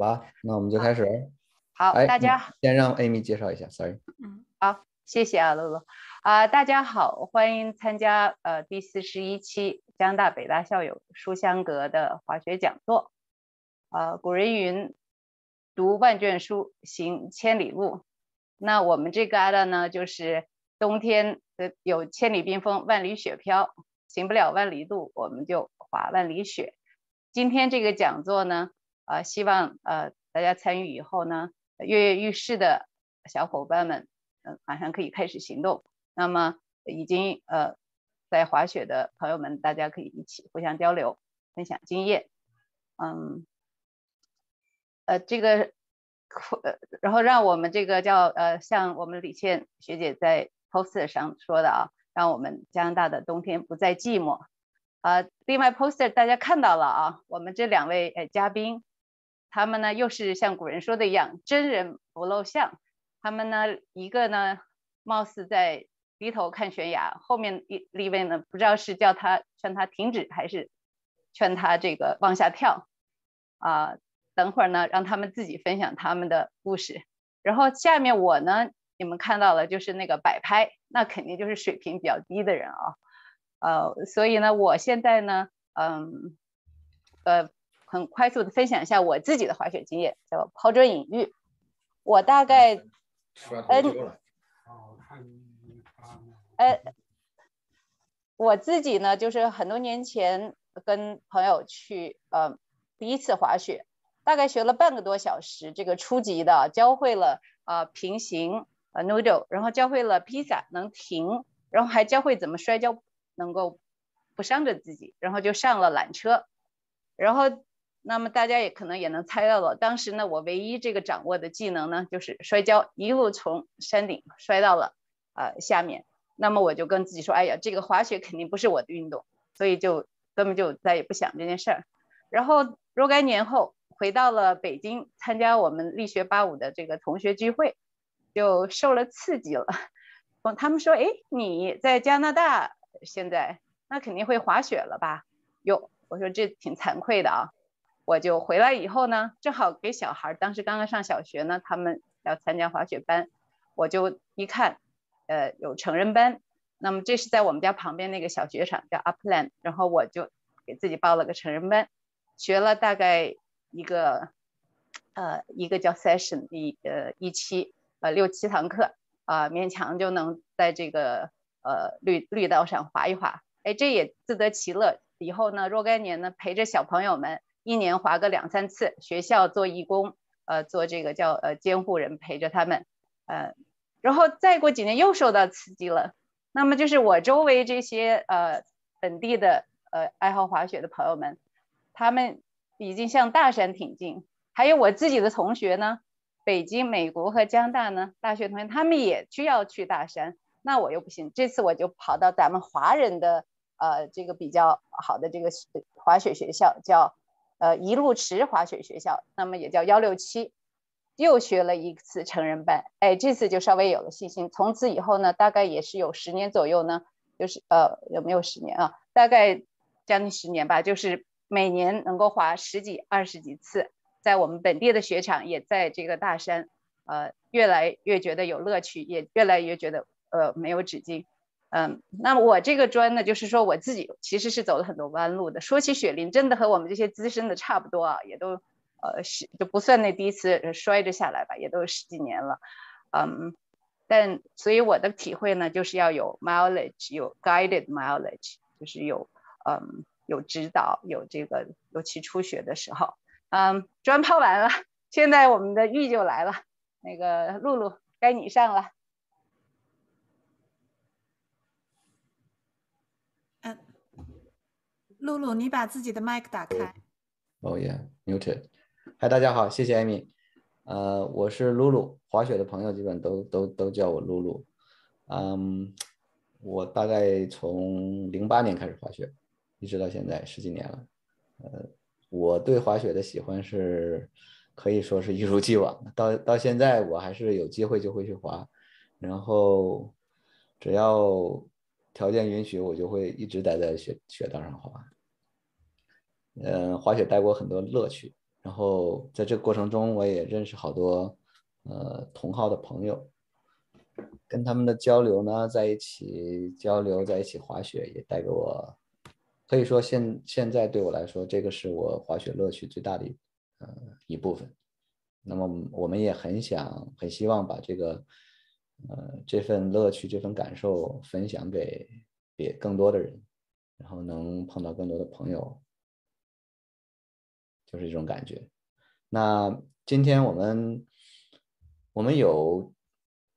吧，那我们就开始。好，哎大家先让 Amy 介绍一下，Sorry。嗯，好，谢谢啊，露露啊，大家好，欢迎参加呃第四十一期江大北大校友书香阁的滑雪讲座。呃，古人云，读万卷书，行千里路。那我们这个旮旯呢，就是冬天的有千里冰封，万里雪飘，行不了万里路，我们就滑万里雪。今天这个讲座呢，呃，希望呃大家参与以后呢，跃跃欲试的小伙伴们，嗯、马上可以开始行动。那么已经呃在滑雪的朋友们，大家可以一起互相交流，分享经验。嗯，呃，这个呃，然后让我们这个叫呃，像我们李倩学姐在 poster 上说的啊，让我们加拿大的冬天不再寂寞。啊，另外 poster 大家看到了啊，我们这两位呃嘉宾，他们呢又是像古人说的一样，真人不露相。他们呢一个呢貌似在低头看悬崖，后面一立位呢不知道是叫他劝他停止，还是劝他这个往下跳啊。等会儿呢，让他们自己分享他们的故事。然后下面我呢，你们看到了就是那个摆拍，那肯定就是水平比较低的人啊。呃，所以呢，我现在呢，嗯，呃，很快速的分享一下我自己的滑雪经验，叫抛砖引玉。我大概，嗯，呃，我自己呢，就是很多年前跟朋友去，呃，第一次滑雪。大概学了半个多小时，这个初级的教会了呃平行呃 noodle，然后教会了披萨能停，然后还教会怎么摔跤能够不伤着自己，然后就上了缆车，然后那么大家也可能也能猜到了，当时呢我唯一这个掌握的技能呢就是摔跤，一路从山顶摔到了呃下面，那么我就跟自己说，哎呀这个滑雪肯定不是我的运动，所以就根本就再也不想这件事儿，然后若干年后。回到了北京，参加我们力学八五的这个同学聚会，就受了刺激了。他们说：“哎，你在加拿大现在，那肯定会滑雪了吧？”哟，我说这挺惭愧的啊。我就回来以后呢，正好给小孩，当时刚刚上小学呢，他们要参加滑雪班，我就一看，呃，有成人班，那么这是在我们家旁边那个小雪场叫 Upland，然后我就给自己报了个成人班，学了大概。一个呃，一个叫 session 一呃一期呃六七堂课啊，勉强就能在这个呃绿绿道上滑一滑，哎，这也自得其乐。以后呢，若干年呢，陪着小朋友们一年滑个两三次，学校做义工，呃，做这个叫呃监护人陪着他们，呃，然后再过几年又受到刺激了。那么就是我周围这些呃本地的呃爱好滑雪的朋友们，他们。已经向大山挺进，还有我自己的同学呢，北京、美国和江大呢，大学同学他们也需要去大山，那我又不行，这次我就跑到咱们华人的呃这个比较好的这个滑雪学校，叫呃一路池滑雪学校，那么也叫幺六七，又学了一次成人班，哎，这次就稍微有了信心，从此以后呢，大概也是有十年左右呢，就是呃有没有十年啊？大概将近十年吧，就是。每年能够滑十几、二十几次，在我们本地的雪场，也在这个大山，呃，越来越觉得有乐趣，也越来越觉得呃没有止境。嗯，那么我这个砖呢，就是说我自己其实是走了很多弯路的。说起雪林，真的和我们这些资深的差不多啊，也都呃是就不算那第一次摔着下来吧，也都十几年了。嗯，但所以我的体会呢，就是要有 mileage，有 guided mileage，就是有嗯。有指导，有这个，尤其初学的时候，嗯，砖抛完了，现在我们的玉就来了，那个露露，该你上了。露露，你把自己的麦克打开。哦耶，muted。嗨，大家好，谢谢艾米。呃，我是露露，滑雪的朋友基本都都都叫我露露。嗯，我大概从零八年开始滑雪。一直到现在十几年了，呃，我对滑雪的喜欢是可以说是一如既往的。到到现在，我还是有机会就会去滑，然后只要条件允许，我就会一直待在雪雪道上滑。嗯，滑雪带给我很多乐趣，然后在这个过程中，我也认识好多呃同号的朋友，跟他们的交流呢，在一起交流，在一起滑雪，也带给我，可以说现现在对我来说，这个是我滑雪乐趣最大的呃一部分。那么我们也很想、很希望把这个呃这份乐趣、这份感受分享给别更多的人，然后能碰到更多的朋友。就是这种感觉。那今天我们我们有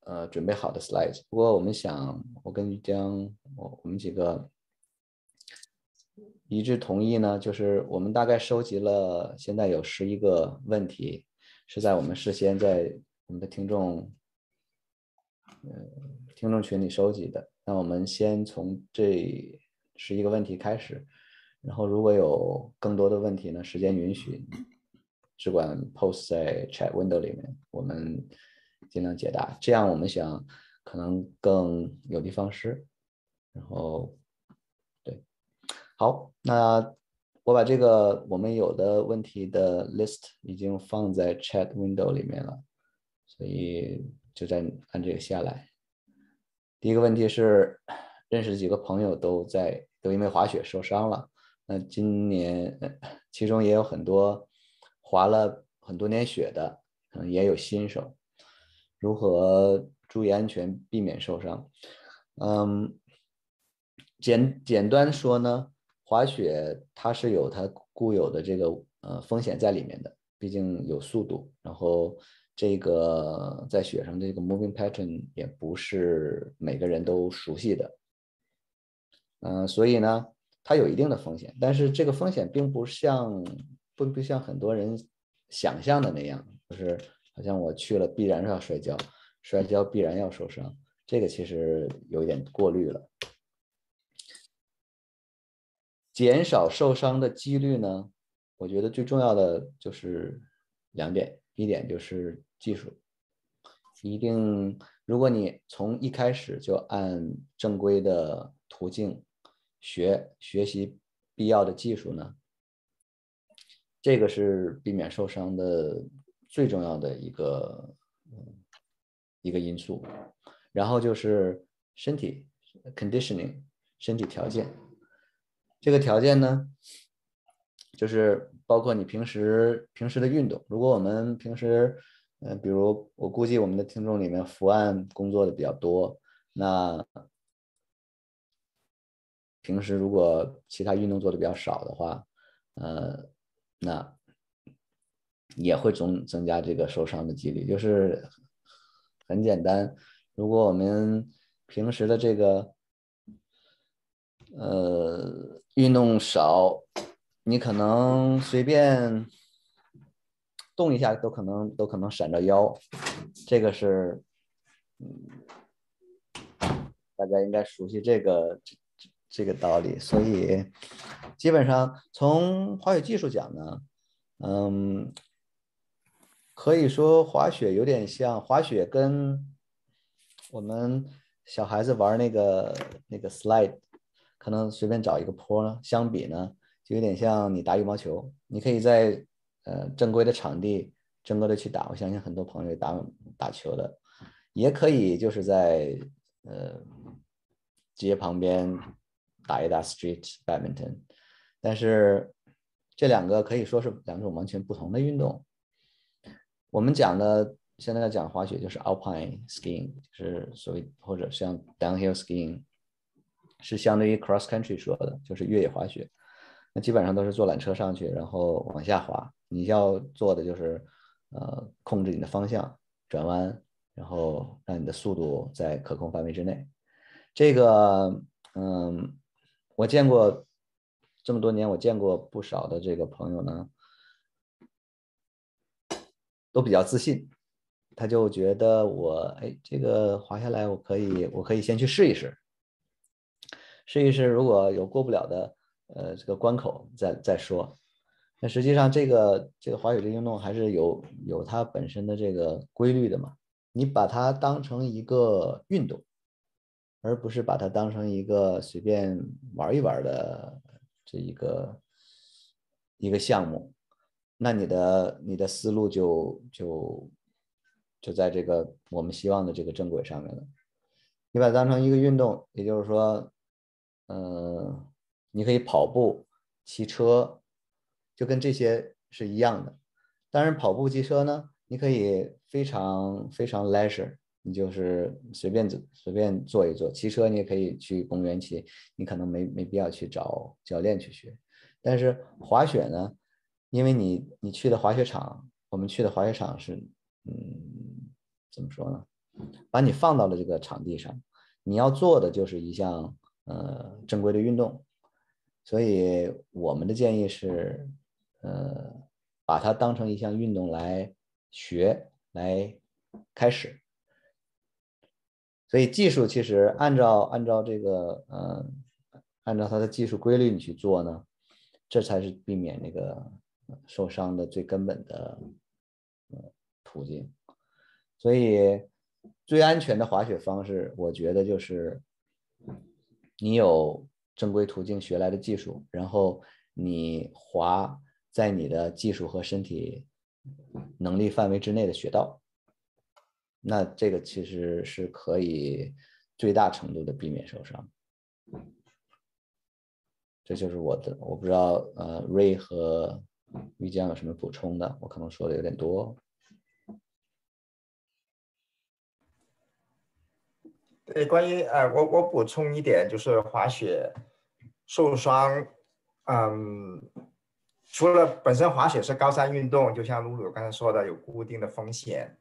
呃准备好的 slides，不过我们想，我跟于江，我我们几个一致同意呢，就是我们大概收集了现在有十一个问题，是在我们事先在我们的听众呃听众群里收集的。那我们先从这十一个问题开始。然后如果有更多的问题呢，时间允许，只管 post 在 chat window 里面，我们尽量解答。这样我们想可能更有的放矢。然后，对，好，那我把这个我们有的问题的 list 已经放在 chat window 里面了，所以就在按这个下来。第一个问题是，认识几个朋友都在都因为滑雪受伤了。那今年，其中也有很多滑了很多年雪的，可能也有新手。如何注意安全，避免受伤？嗯，简简单说呢，滑雪它是有它固有的这个呃风险在里面的，毕竟有速度，然后这个在雪上这个 moving pattern 也不是每个人都熟悉的。嗯，所以呢。它有一定的风险，但是这个风险并不像不不像很多人想象的那样，就是好像我去了必然要摔跤，摔跤必然要受伤，这个其实有点过滤了。减少受伤的几率呢？我觉得最重要的就是两点，一点就是技术，一定如果你从一开始就按正规的途径。学学习必要的技术呢？这个是避免受伤的最重要的一个一个因素。然后就是身体 conditioning 身体条件。这个条件呢，就是包括你平时平时的运动。如果我们平时，嗯，比如我估计我们的听众里面伏案工作的比较多，那。平时如果其他运动做的比较少的话，呃，那也会增增加这个受伤的几率。就是很简单，如果我们平时的这个呃运动少，你可能随便动一下都可能都可能闪着腰，这个是嗯，大家应该熟悉这个。这这个道理，所以基本上从滑雪技术讲呢，嗯，可以说滑雪有点像滑雪跟我们小孩子玩那个那个 slide，可能随便找一个坡呢，相比呢，就有点像你打羽毛球，你可以在呃正规的场地正规的去打，我相信很多朋友打打球的，也可以就是在呃街旁边。打一打 street badminton，但是这两个可以说是两种完全不同的运动。我们讲的现在讲滑雪就是 alpine skiing，就是所谓或者像 downhill skiing，是相对于 cross country 说的，就是越野滑雪。那基本上都是坐缆车上去，然后往下滑。你要做的就是呃控制你的方向，转弯，然后让你的速度在可控范围之内。这个嗯。我见过这么多年，我见过不少的这个朋友呢，都比较自信，他就觉得我哎，这个滑下来我可以，我可以先去试一试，试一试，如果有过不了的呃这个关口再再说。那实际上这个这个滑雪这运动还是有有它本身的这个规律的嘛，你把它当成一个运动。而不是把它当成一个随便玩一玩的这一个一个项目。那你的你的思路就就就在这个我们希望的这个正轨上面了。你把它当成一个运动，也就是说，嗯，你可以跑步、骑车，就跟这些是一样的。当然，跑步、骑车呢，你可以非常非常 leisure，你就是随便走随便坐一坐。骑车你也可以去公园骑，你可能没没必要去找教练去学。但是滑雪呢？因为你你去的滑雪场，我们去的滑雪场是，嗯，怎么说呢？把你放到了这个场地上，你要做的就是一项呃正规的运动，所以我们的建议是，呃，把它当成一项运动来学来开始。所以技术其实按照按照这个呃按照它的技术规律你去做呢，这才是避免那个。受伤的最根本的途径，所以最安全的滑雪方式，我觉得就是你有正规途径学来的技术，然后你滑在你的技术和身体能力范围之内的雪道，那这个其实是可以最大程度的避免受伤。这就是我的，我不知道呃，Ray 和。玉江有什么补充的？我可能说的有点多。对，关于呃，我我补充一点，就是滑雪受伤，嗯，除了本身滑雪是高山运动，就像露露刚才说的，有固定的风险，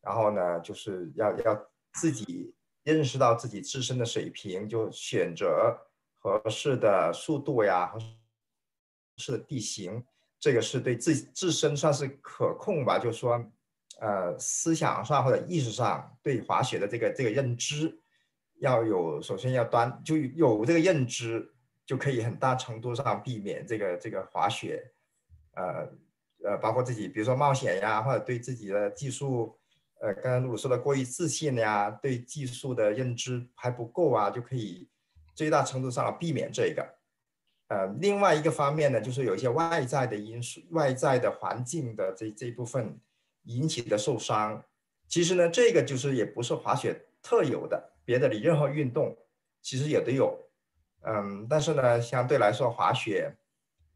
然后呢，就是要要自己认识到自己自身的水平，就选择合适的速度呀，合适的地形。这个是对自自身算是可控吧，就说，呃，思想上或者意识上对滑雪的这个这个认知要有，首先要端就有这个认知，就可以很大程度上避免这个这个滑雪，呃呃，包括自己，比如说冒险呀，或者对自己的技术，呃，刚才露露说的过于自信呀，对技术的认知还不够啊，就可以最大程度上避免这个。呃，另外一个方面呢，就是有一些外在的因素、外在的环境的这这部分引起的受伤。其实呢，这个就是也不是滑雪特有的，别的你任何运动其实也都有。嗯，但是呢，相对来说，滑雪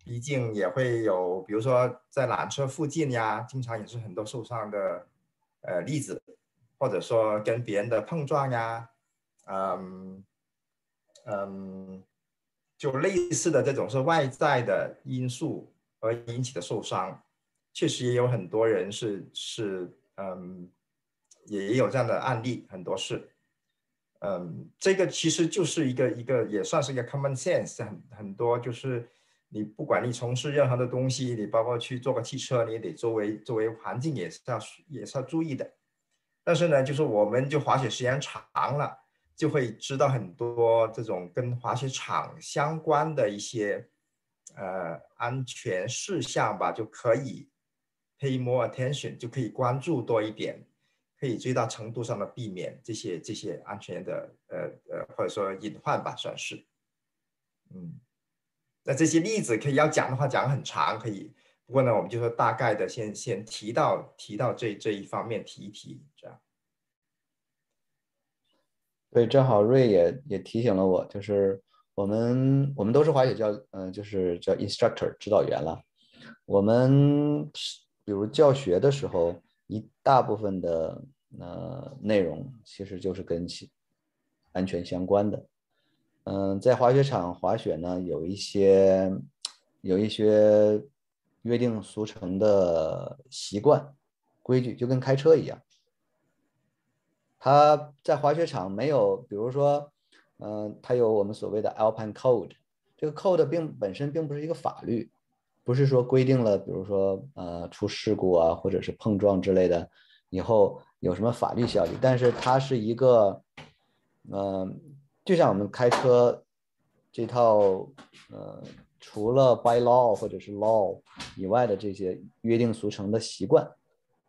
毕竟也会有，比如说在缆车附近呀，经常也是很多受伤的呃例子，或者说跟别人的碰撞呀，嗯嗯。就类似的这种是外在的因素而引起的受伤，确实也有很多人是是嗯，也有这样的案例，很多事，嗯，这个其实就是一个一个也算是一个 common sense，很很多就是你不管你从事任何的东西，你包括去坐个汽车，你也得周围周围环境也是要也是要注意的，但是呢，就是我们就滑雪时间长了。就会知道很多这种跟滑雪场相关的一些呃安全事项吧，就可以 pay more attention，就可以关注多一点，可以最大程度上的避免这些这些安全的呃呃或者说隐患吧，算是。嗯，那这些例子可以要讲的话讲很长，可以，不过呢，我们就说大概的先先提到提到这这一方面提一提，这样。对，正好瑞也也提醒了我，就是我们我们都是滑雪教，嗯，就是叫 instructor 指导员了。我们比如教学的时候，一大部分的呃内容其实就是跟其安全相关的。嗯，在滑雪场滑雪呢，有一些有一些约定俗成的习惯规矩，就跟开车一样。他在滑雪场没有，比如说，嗯，他有我们所谓的 Alpine Code，这个 code 并本身并不是一个法律，不是说规定了，比如说，呃，出事故啊，或者是碰撞之类的，以后有什么法律效力，但是它是一个，嗯，就像我们开车这套，呃，除了 by law 或者是 law 以外的这些约定俗成的习惯，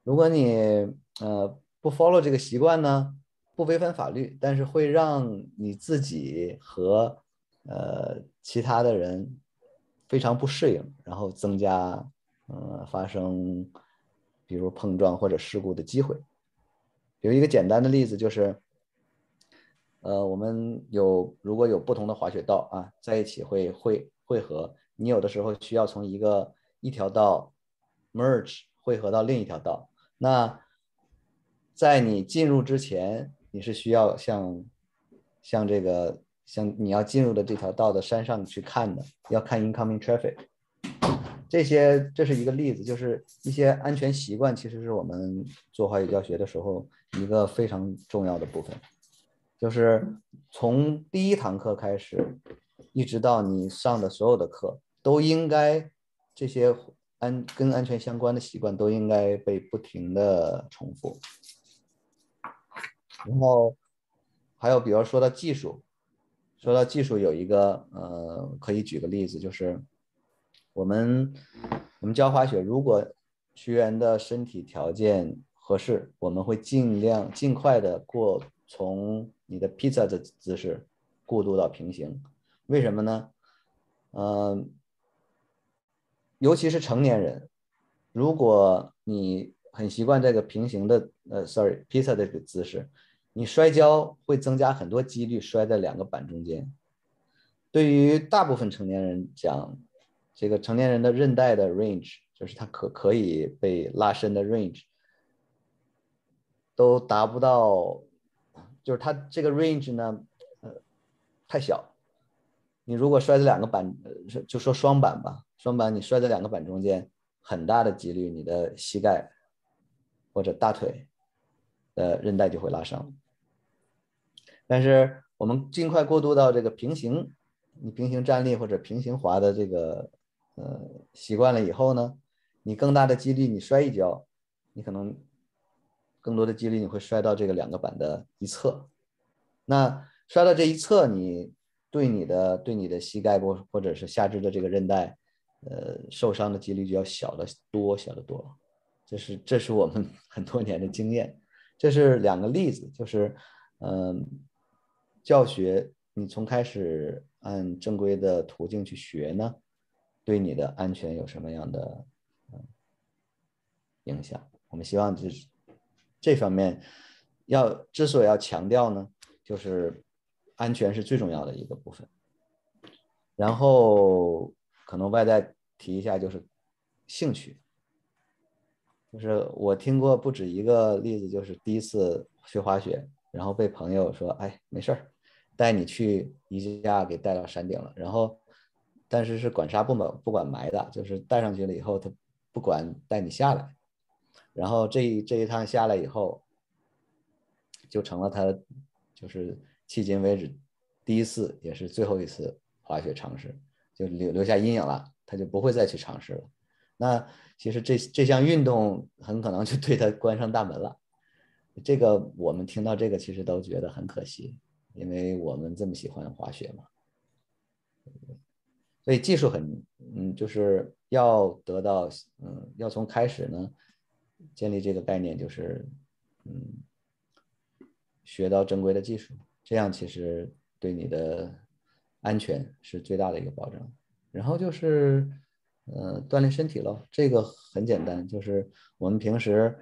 如果你，呃。不 follow 这个习惯呢，不违反法律，但是会让你自己和呃其他的人非常不适应，然后增加呃发生，比如碰撞或者事故的机会。有一个简单的例子就是，呃，我们有如果有不同的滑雪道啊，在一起会会汇合，你有的时候需要从一个一条道 merge 汇合到另一条道，那在你进入之前，你是需要向向这个像你要进入的这条道的山上去看的，要看 incoming traffic。这些这是一个例子，就是一些安全习惯，其实是我们做滑雪教学的时候一个非常重要的部分。就是从第一堂课开始，一直到你上的所有的课，都应该这些安跟安全相关的习惯都应该被不停的重复。然后还有，比如说到技术，说到技术，有一个呃，可以举个例子，就是。我们我们教滑雪，如果学员的身体条件合适，我们会尽量尽快的过从你的披萨的姿势过渡到平行。为什么呢？呃，尤其是成年人，如果你很习惯这个平行的呃，sorry，披萨的这个姿势，你摔跤会增加很多几率摔在两个板中间。对于大部分成年人讲。这个成年人的韧带的 range，就是它可可以被拉伸的 range，都达不到，就是它这个 range 呢，呃，太小。你如果摔在两个板，就说双板吧，双板你摔在两个板中间，很大的几率你的膝盖或者大腿的韧带就会拉伤。但是我们尽快过渡到这个平行，你平行站立或者平行滑的这个。呃，习惯了以后呢，你更大的几率你摔一跤，你可能更多的几率你会摔到这个两个板的一侧。那摔到这一侧，你对你的对你的膝盖或或者是下肢的这个韧带，呃，受伤的几率就要小的多，小的多。这是这是我们 很多年的经验。这是两个例子，就是嗯，教学你从开始按正规的途径去学呢。对你的安全有什么样的影响？我们希望就是这方面要之所以要强调呢，就是安全是最重要的一个部分。然后可能外在提一下就是兴趣，就是我听过不止一个例子，就是第一次学滑雪，然后被朋友说：“哎，没事儿，带你去一下给带到山顶了。”然后。但是是管杀不管不管埋的，就是带上去了以后，他不管带你下来，然后这一这一趟下来以后，就成了他就是迄今为止第一次也是最后一次滑雪尝试，就留留下阴影了，他就不会再去尝试了。那其实这这项运动很可能就对他关上大门了。这个我们听到这个其实都觉得很可惜，因为我们这么喜欢滑雪嘛。所以技术很，嗯，就是要得到，嗯，要从开始呢，建立这个概念，就是，嗯，学到正规的技术，这样其实对你的安全是最大的一个保障。然后就是，呃，锻炼身体咯，这个很简单，就是我们平时，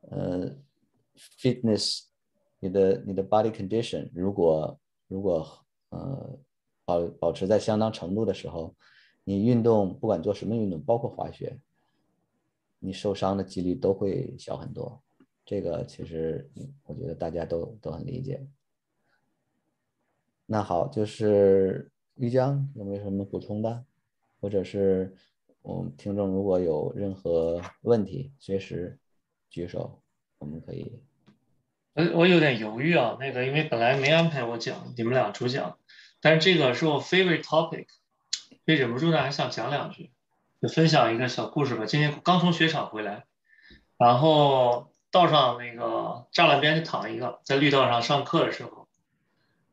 呃，fitness，你的你的 body condition，如果如果，呃。保保持在相当程度的时候，你运动不管做什么运动，包括滑雪，你受伤的几率都会小很多。这个其实我觉得大家都都很理解。那好，就是玉江有没有什么补充的，或者是我们听众如果有任何问题，随时举手，我们可以。我我有点犹豫啊，那个因为本来没安排我讲，你们俩主讲。但是这个是我 favorite topic，所以忍不住呢还想讲两句，就分享一个小故事吧。今天刚从雪场回来，然后道上那个栅栏边就躺一个，在绿道上上课的时候，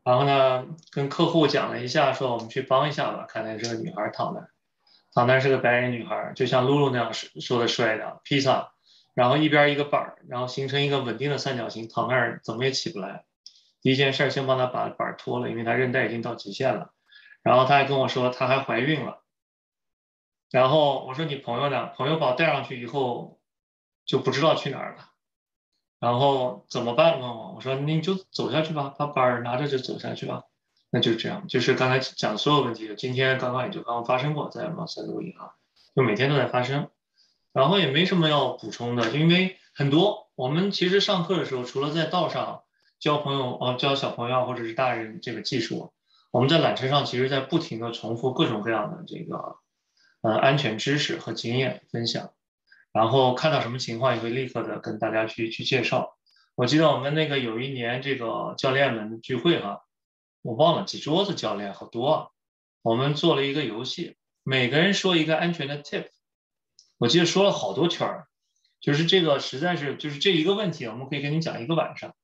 然后呢跟客户讲了一下，说我们去帮一下吧，看见是个女孩躺那，躺那是个白人女孩，就像露露那样说的摔的披萨，然后一边一个板，然后形成一个稳定的三角形，躺那儿怎么也起不来。第一件事先帮他把板脱了，因为他韧带已经到极限了。然后他还跟我说，他还怀孕了。然后我说你朋友呢？朋友把我带上去以后就不知道去哪儿了。然后怎么办？问我，我说你就走下去吧，把板拿着就走下去吧。那就这样，就是刚才讲所有问题，今天刚刚也就刚刚发生过，在马赛录音啊，就每天都在发生。然后也没什么要补充的，因为很多我们其实上课的时候，除了在道上教朋友啊、教小朋友或者是大人这个技术，我们在缆车上其实在不停的重复各种各样的这个呃安全知识和经验分享，然后看到什么情况也会立刻的跟大家去去介绍。我记得我们那个有一年这个教练们聚会哈，我忘了几桌子教练好多啊，我们做了一个游戏，每个人说一个安全的 tip。我记得说了好多圈儿，就是这个实在是就是这一个问题，我们可以跟你讲一个晚上。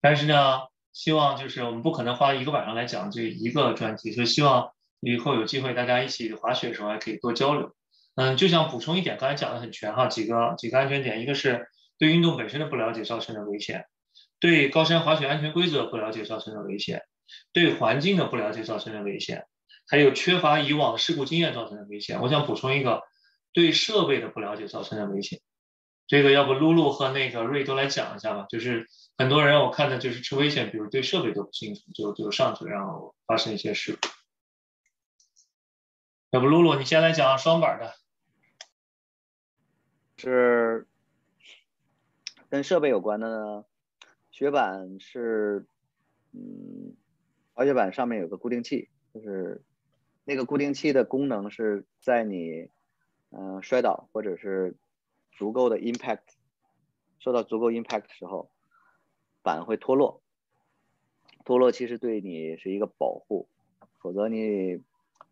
但是呢，希望就是我们不可能花一个晚上来讲这一个专题，所以希望以后有机会大家一起滑雪的时候还可以多交流。嗯，就想补充一点，刚才讲的很全哈，几个几个安全点，一个是对运动本身的不了解造成的危险，对高山滑雪安全规则不了解造成的危险，对环境的不了解造成的危险，还有缺乏以往事故经验造成的危险。我想补充一个。对设备的不了解造成的危险，这个要不露露和那个瑞都来讲一下吧。就是很多人我看的就是吃危险，比如对设备都不清楚，就就上去然后发生一些事故。要不露露你先来讲双板的，是跟设备有关的呢。雪板是，嗯，滑雪板上面有个固定器，就是那个固定器的功能是在你。嗯，摔倒或者是足够的 impact，受到足够 impact 的时候，板会脱落。脱落其实对你是一个保护，否则你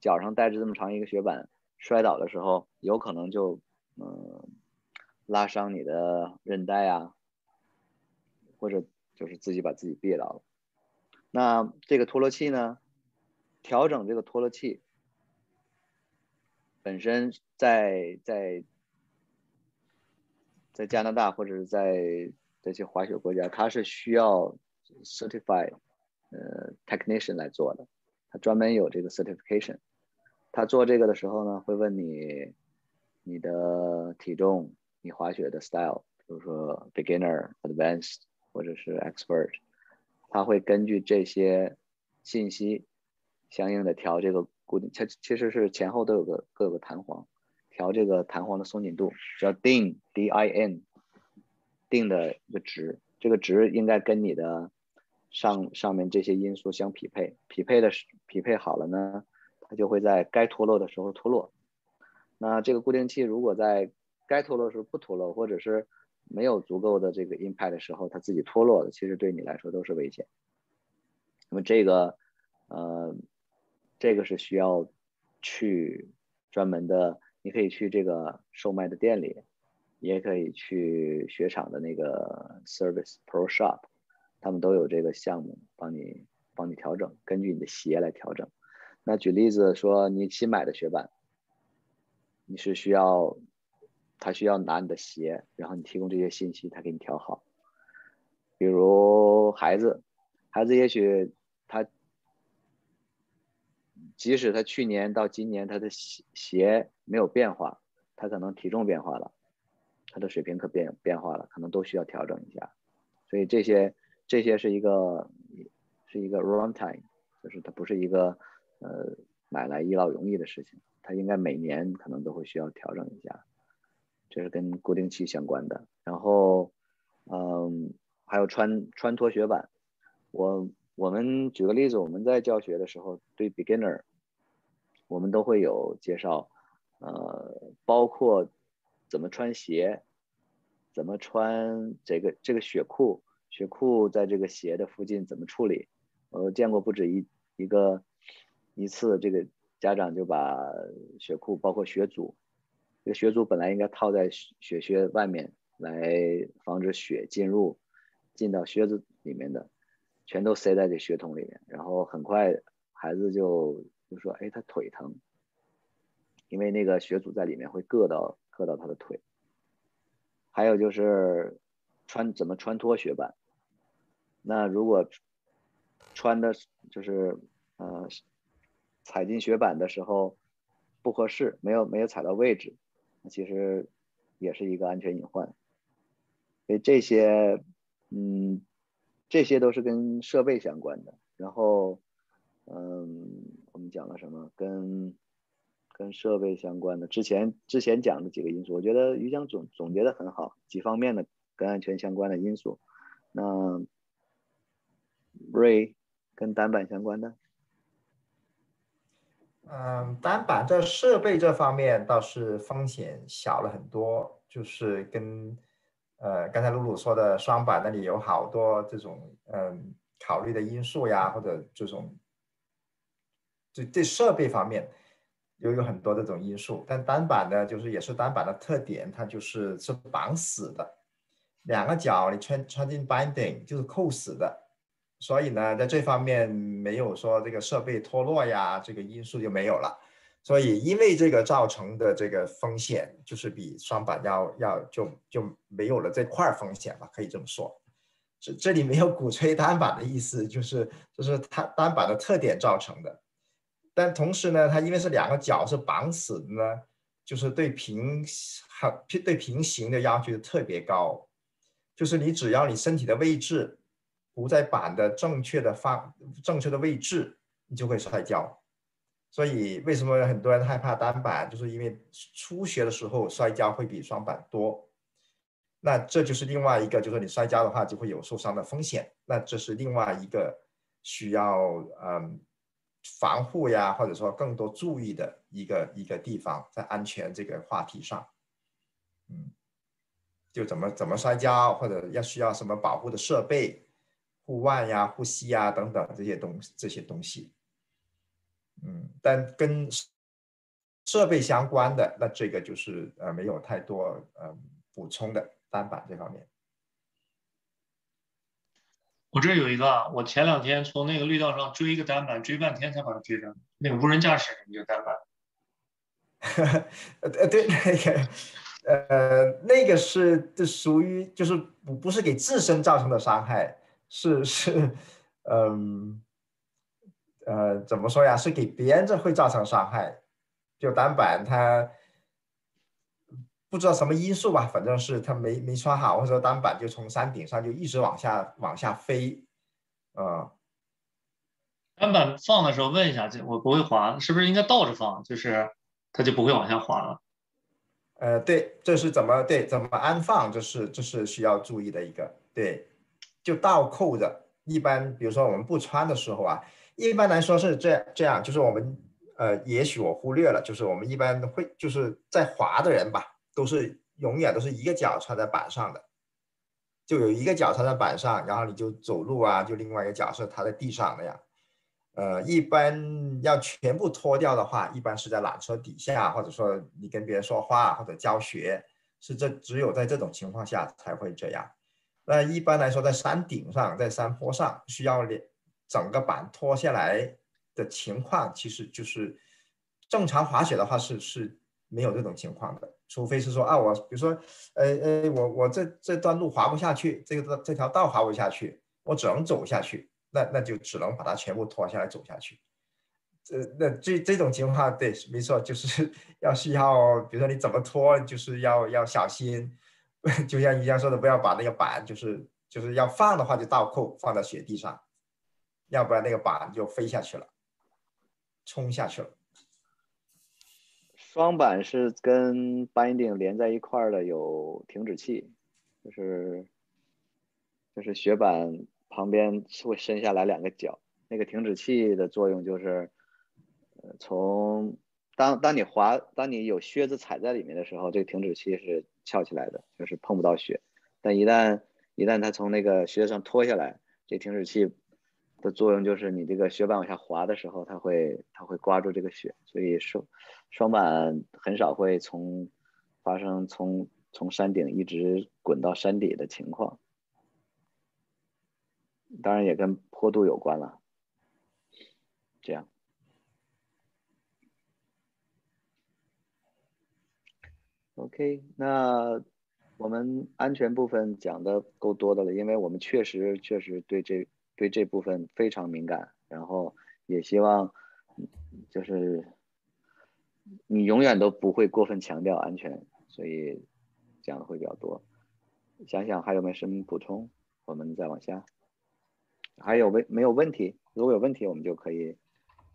脚上带着这么长一个雪板，摔倒的时候有可能就嗯拉伤你的韧带啊，或者就是自己把自己别倒了。那这个脱落器呢，调整这个脱落器。本身在在在加拿大或者是在这些滑雪国家，它是需要 certified 呃 technician 来做的，他专门有这个 certification。他做这个的时候呢，会问你你的体重、你滑雪的 style，比如说 beginner、advanced 或者是 expert，他会根据这些信息相应的调这个。固定，它其实是前后都有个各个弹簧，调这个弹簧的松紧度，只要定 D I N 定的一个值，这个值应该跟你的上上面这些因素相匹配，匹配的匹配好了呢，它就会在该脱落的时候脱落。那这个固定器如果在该脱落时候不脱落，或者是没有足够的这个 impact 的时候，它自己脱落的，其实对你来说都是危险。那么这个，呃。这个是需要去专门的，你可以去这个售卖的店里，也可以去雪场的那个 Service Pro Shop，他们都有这个项目帮你帮你调整，根据你的鞋来调整。那举例子说，你新买的雪板，你是需要他需要拿你的鞋，然后你提供这些信息，他给你调好。比如孩子，孩子也许他。即使他去年到今年他的鞋鞋没有变化，他可能体重变化了，他的水平可变变化了，可能都需要调整一下。所以这些这些是一个是一个 runtime，就是它不是一个呃买来一劳永逸的事情，它应该每年可能都会需要调整一下。这是跟固定器相关的。然后嗯，还有穿穿脱雪板，我。我们举个例子，我们在教学的时候，对 beginner，我们都会有介绍，呃，包括怎么穿鞋，怎么穿这个这个雪裤，雪裤在这个鞋的附近怎么处理。我见过不止一一个一次，这个家长就把雪裤，包括雪阻，这个雪阻本来应该套在雪靴外面，来防止雪进入进到靴子里面的。全都塞在这血桶里面，然后很快孩子就就说：“哎，他腿疼，因为那个血阻在里面会硌到硌到他的腿。”还有就是穿怎么穿脱雪板？那如果穿的就是呃踩进雪板的时候不合适，没有没有踩到位置，其实也是一个安全隐患。所以这些，嗯，这些都是跟设备相关的。然后，嗯，我们讲了什么？跟跟设备相关的，之前之前讲的几个因素，我觉得于江总总结的很好，几方面的跟安全相关的因素。那 Ray 跟单板相关的，嗯，单板在设备这方面倒是风险小了很多，就是跟呃刚才露露说的双板那里有好多这种嗯考虑的因素呀，或者这种这这设备方面。又有很多这种因素，但单板呢，就是也是单板的特点，它就是是绑死的，两个脚你穿穿进 binding 就是扣死的，所以呢，在这方面没有说这个设备脱落呀，这个因素就没有了。所以因为这个造成的这个风险，就是比双板要要就就没有了这块风险吧，可以这么说。这这里没有鼓吹单板的意思，就是就是它单板的特点造成的。但同时呢，它因为是两个脚是绑死的呢，就是对平很对平行的要求特别高，就是你只要你身体的位置不在板的正确的方正确的位置，你就会摔跤。所以为什么很多人害怕单板，就是因为初学的时候摔跤会比双板多。那这就是另外一个，就是你摔跤的话就会有受伤的风险。那这是另外一个需要嗯。防护呀，或者说更多注意的一个一个地方，在安全这个话题上，嗯，就怎么怎么摔跤，或者要需要什么保护的设备，护腕呀、护膝呀等等这些东这些东西，嗯，但跟设备相关的，那这个就是呃没有太多呃补充的单板这方面。我这有一个，我前两天从那个绿道上追一个单板，追半天才把它追上。那个无人驾驶那个单板，呃对，那个呃那个是这属于就是不不是给自身造成的伤害，是是嗯呃怎么说呀？是给别人这会造成伤害。就单板它。不知道什么因素吧，反正是他没没穿好，或者说单板就从山顶上就一直往下往下飞，啊。单板放的时候问一下，这我不会滑，是不是应该倒着放，就是它就不会往下滑了？呃，对，这是怎么对怎么安放，这是这是需要注意的一个，对，就倒扣着。一般比如说我们不穿的时候啊，一般来说是这这样，就是我们呃，也许我忽略了，就是我们一般会就是在滑的人吧。都是永远都是一个脚穿在板上的，就有一个脚穿在板上，然后你就走路啊，就另外一个脚是踏在地上那样。呃，一般要全部脱掉的话，一般是在缆车底下，或者说你跟别人说话或者教学，是这只有在这种情况下才会这样。那一般来说，在山顶上，在山坡上，需要两整个板脱下来的情况，其实就是正常滑雪的话是是没有这种情况的。除非是说啊，我比如说，呃呃，我我这这段路滑不下去，这个这条道滑不下去，我只能走下去，那那就只能把它全部拖下来走下去。这那这这种情况，对，没错，就是 要需要，比如说你怎么拖，就是要要小心，就像于江说的，不要把那个板，就是就是要放的话就倒扣放在雪地上，要不然那个板就飞下去了，冲下去了。双板是跟 binding 连在一块儿的，有停止器，就是就是雪板旁边会伸下来两个角，那个停止器的作用就是，呃，从当当你滑，当你有靴子踩在里面的时候，这个停止器是翘起来的，就是碰不到雪，但一旦一旦它从那个靴子上脱下来，这停止器。的作用就是你这个雪板往下滑的时候，它会它会刮住这个雪，所以双双板很少会从发生从从山顶一直滚到山底的情况。当然也跟坡度有关了。这样，OK，那我们安全部分讲的够多的了，因为我们确实确实对这。对这部分非常敏感，然后也希望就是你永远都不会过分强调安全，所以讲的会比较多。想想还有没有什么补充？我们再往下。还有问没有问题？如果有问题，我们就可以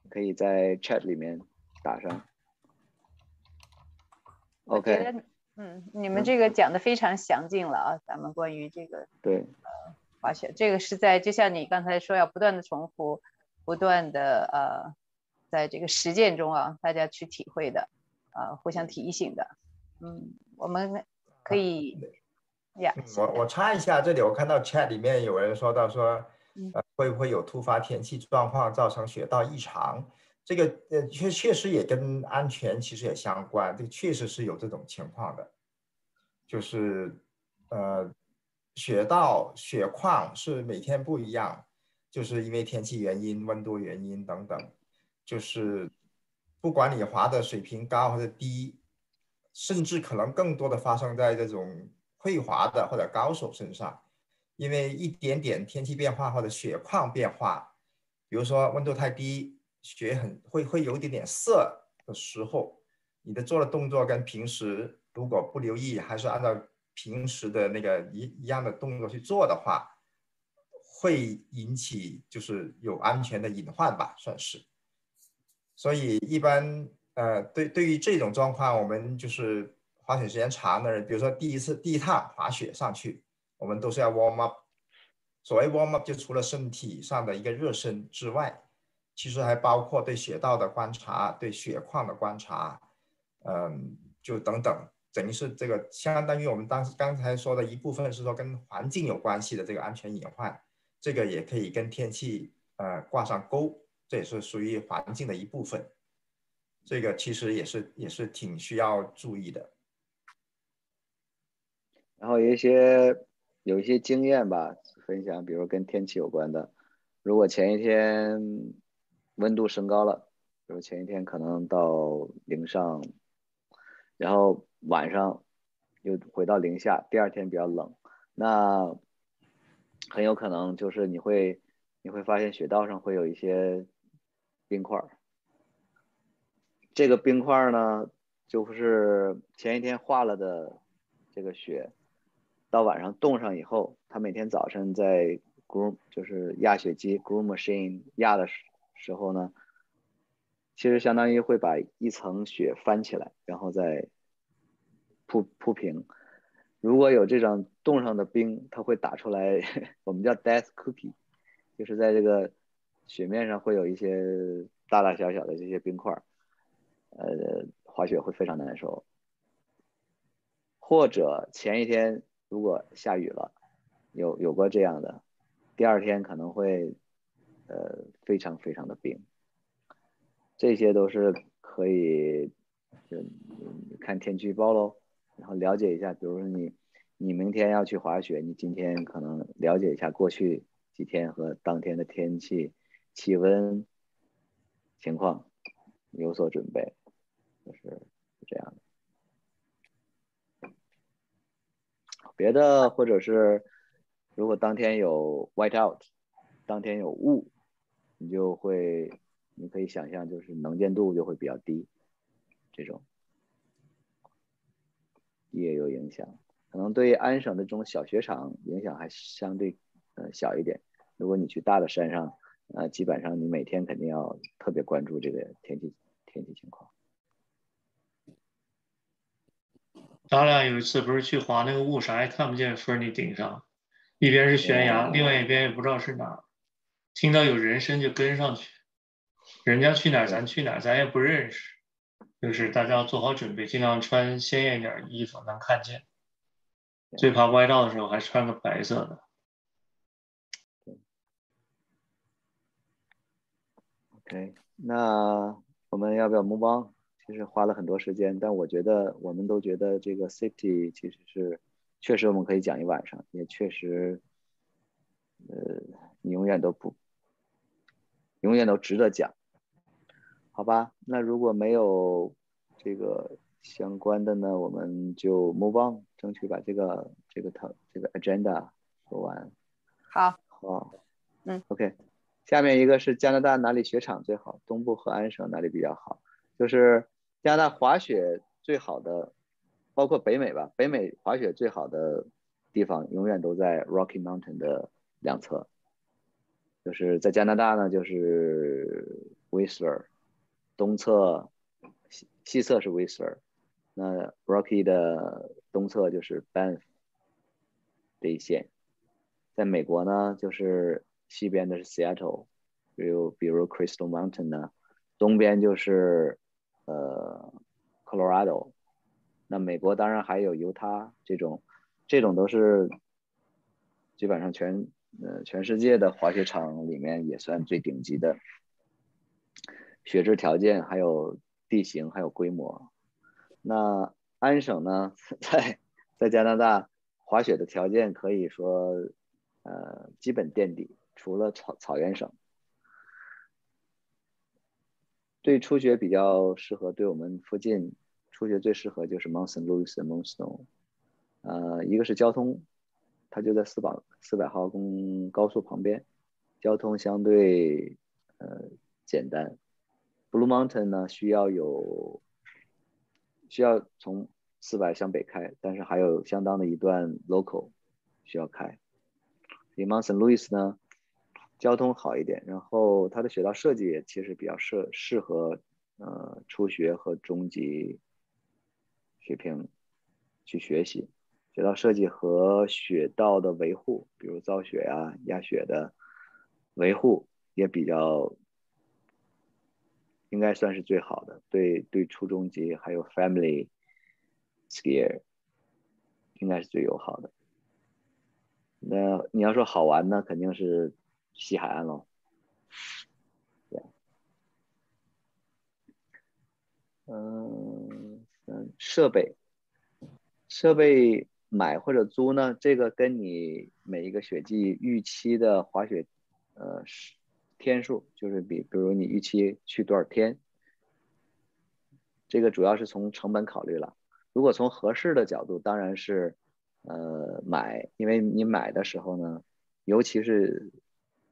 可以在 chat 里面打上。OK，得，嗯，你们这个讲的非常详尽了啊，咱们关于这个对，滑雪，这个是在就像你刚才说，要不断的重复，不断的呃，在这个实践中啊，大家去体会的，呃，互相提醒的，嗯，我们可以呀，嗯我我插一下，这里我看到 chat 里面有人说到说嗯，呃，会不会有突发天气状况造成雪道异常？这个呃，确确实也跟安全其实也相关，这个确实是有这种情况的，就是呃，雪道雪况是每天不一样，就是因为天气原因、温度原因等等，就是不管你滑的水平高或者低，甚至可能更多的发生在这种会滑的或者高手身上，因为一点点天气变化或者雪况变化，比如说温度太低，雪很会会有一点点涩的时候，你的做的动作跟平时如果不留意，还是按照平时的那个一一样的动作去做的话，会引起就是有安全的隐患吧，算是。所以一般呃，对对于这种状况，我们就是滑雪时间长的人，比如说第一次第一趟滑雪上去，我们都是要 warm up。所谓 warm up，就除了身体上的一个热身之外，其实还包括对雪道的观察、对雪况的观察，嗯，就等等，等于是这个相当于我们当时刚才说的一部分是说跟环境有关系的这个安全隐患，这个也可以跟天气呃挂上钩，这也是属于环境的一部分。这个其实也是也是挺需要注意的。然后有一些有一些经验吧，分享，比如跟天气有关的。如果前一天温度升高了，比如前一天可能到零上，然后晚上又回到零下，第二天比较冷，那很有可能就是你会你会发现雪道上会有一些冰块儿。这个冰块儿呢，就是前一天化了的这个雪，到晚上冻上以后，它每天早晨在 groom 就是压雪机 groom machine 压的时时候呢，其实相当于会把一层雪翻起来，然后再铺铺平。如果有这种冻上的冰，它会打出来，我们叫 death cookie，就是在这个雪面上会有一些大大小小的这些冰块儿。呃，滑雪会非常难受，或者前一天如果下雨了，有有过这样的，第二天可能会呃非常非常的冰，这些都是可以就看天气预报喽，然后了解一下，比如说你你明天要去滑雪，你今天可能了解一下过去几天和当天的天气、气温情况，有所准备。就是这样的。别的或者是，如果当天有 white out，当天有雾，你就会，你可以想象，就是能见度就会比较低，这种也有影响。可能对安省的这种小雪场影响还相对呃小一点。如果你去大的山上，呃，基本上你每天肯定要特别关注这个天气天气情况。咱俩有一次不是去滑那个雾，啥也看不见，分你顶上，一边是悬崖，另外一边也不知道是哪儿，听到有人声就跟上去，人家去哪儿咱去哪儿，咱也不认识，就是大家要做好准备，尽量穿鲜艳点衣服能看见，最怕歪道的时候还穿个白色的。OK，那我们要不要 move on？其实花了很多时间，但我觉得我们都觉得这个 safety 其实是确实我们可以讲一晚上，也确实，呃，你永远都不，永远都值得讲，好吧？那如果没有这个相关的呢，我们就 move on，争取把这个这个套这个 agenda 说完。好，好，嗯，OK，下面一个是加拿大哪里雪场最好？东部和安省哪里比较好？就是加拿大滑雪最好的，包括北美吧，北美滑雪最好的地方永远都在 Rocky Mountain 的两侧，就是在加拿大呢，就是 Whistler，东侧西西侧是 Whistler，那 Rocky 的东侧就是 Banff 这一线，在美国呢，就是西边的是 Seattle，比如比如 Crystal Mountain 呢，东边就是呃 Colorado，那美国当然还有犹他这种，这种都是基本上全呃全世界的滑雪场里面也算最顶级的雪质条件，还有地形，还有规模。那安省呢，在在加拿大滑雪的条件可以说呃基本垫底，除了草草原省。对初学比较适合，对我们附近初学最适合就是 Mount St. Louis 和 Moonstone。呃，一个是交通，它就在四百四百号公高速旁边，交通相对呃简单。Blue Mountain 呢需要有需要从四百向北开，但是还有相当的一段 local 需要开。Mount St. Louis 呢？交通好一点，然后它的雪道设计也其实比较适适合呃初学和中级水平去学习。雪道设计和雪道的维护，比如造雪呀、压雪的维护也比较，应该算是最好的。对对，初中级还有 family skier 应该是最友好的。那你要说好玩呢，肯定是。西海岸喽，对，嗯嗯，设备，设备买或者租呢？这个跟你每一个雪季预期的滑雪，呃，天数，就是比，比如你预期去多少天，这个主要是从成本考虑了。如果从合适的角度，当然是，呃，买，因为你买的时候呢，尤其是。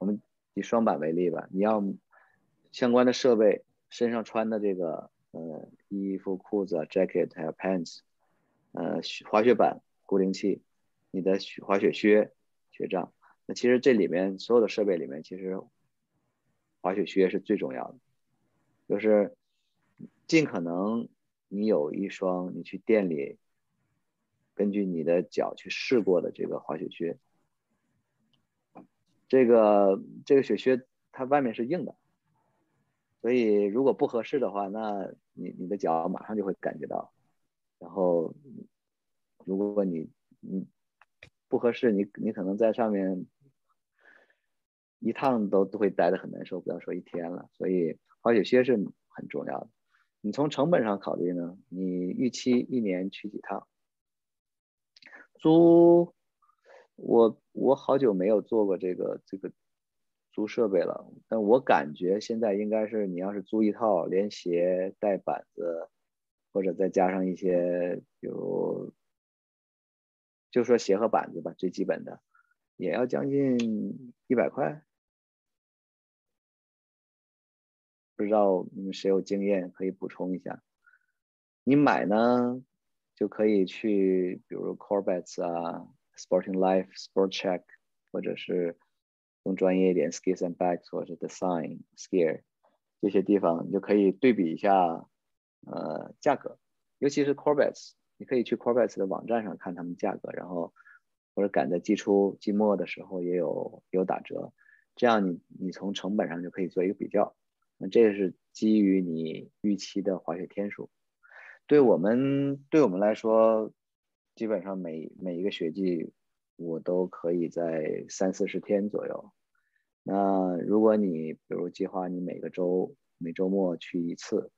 我们以双板为例吧，你要相关的设备，身上穿的这个呃衣服、裤子、jacket 还有 pants，呃滑雪板、固定器，你的滑雪靴、雪杖，那其实这里面所有的设备里面，其实滑雪靴是最重要的，就是尽可能你有一双你去店里根据你的脚去试过的这个滑雪靴。这个这个雪靴它外面是硬的，所以如果不合适的话，那你你的脚马上就会感觉到。然后，如果你你不合适，你你可能在上面一趟都都会待得很难受，不要说一天了。所以滑雪靴是很重要的。你从成本上考虑呢，你预期一年去几趟？租。我我好久没有做过这个这个租设备了，但我感觉现在应该是你要是租一套，连鞋带板子，或者再加上一些，比如就说鞋和板子吧，最基本的也要将近一百块。不知道你们谁有经验可以补充一下？你买呢就可以去，比如 Corbetts 啊。Sporting Life、Sport Check，或者是更专业一点，Skis and Bags 或者 Design Skier 这些地方，你就可以对比一下，呃，价格。尤其是 Corbetts，你可以去 Corbetts 的网站上看他们价格，然后或者赶在季初、季末的时候也有有打折，这样你你从成本上就可以做一个比较。那这是基于你预期的滑雪天数。对我们对我们来说。基本上每每一个雪季，我都可以在三四十天左右。那如果你比如计划你每个周每周末去一次，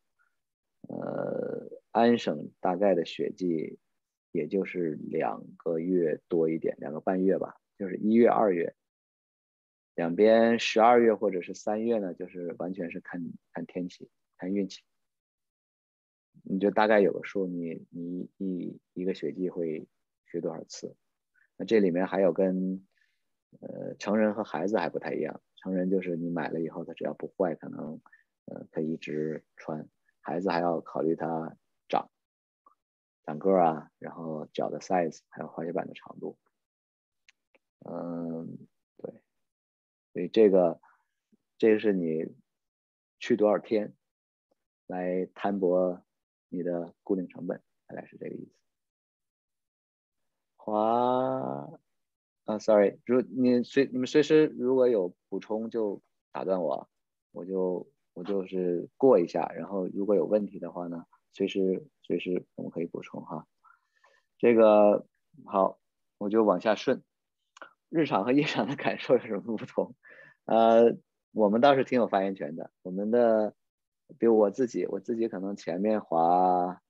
呃，安省大概的雪季也就是两个月多一点，两个半月吧，就是一月、二月。两边十二月或者是三月呢，就是完全是看看天气、看运气。你就大概有个数，你你一一个雪季会学多少次？那这里面还有跟呃成人和孩子还不太一样。成人就是你买了以后，它只要不坏，可能呃可以一直穿。孩子还要考虑他长长个啊，然后脚的 size，还有滑雪板的长度。嗯，所以这个这个是你去多少天来摊薄你的固定成本，大概是这个意思。华啊，sorry，如你随你们随时如果有补充就打断我，我就我就是过一下，然后如果有问题的话呢，随时随时我们可以补充哈。这个好，我就往下顺。日常和夜场的感受有什么不同？呃，我们倒是挺有发言权的。我们的，比如我自己，我自己可能前面滑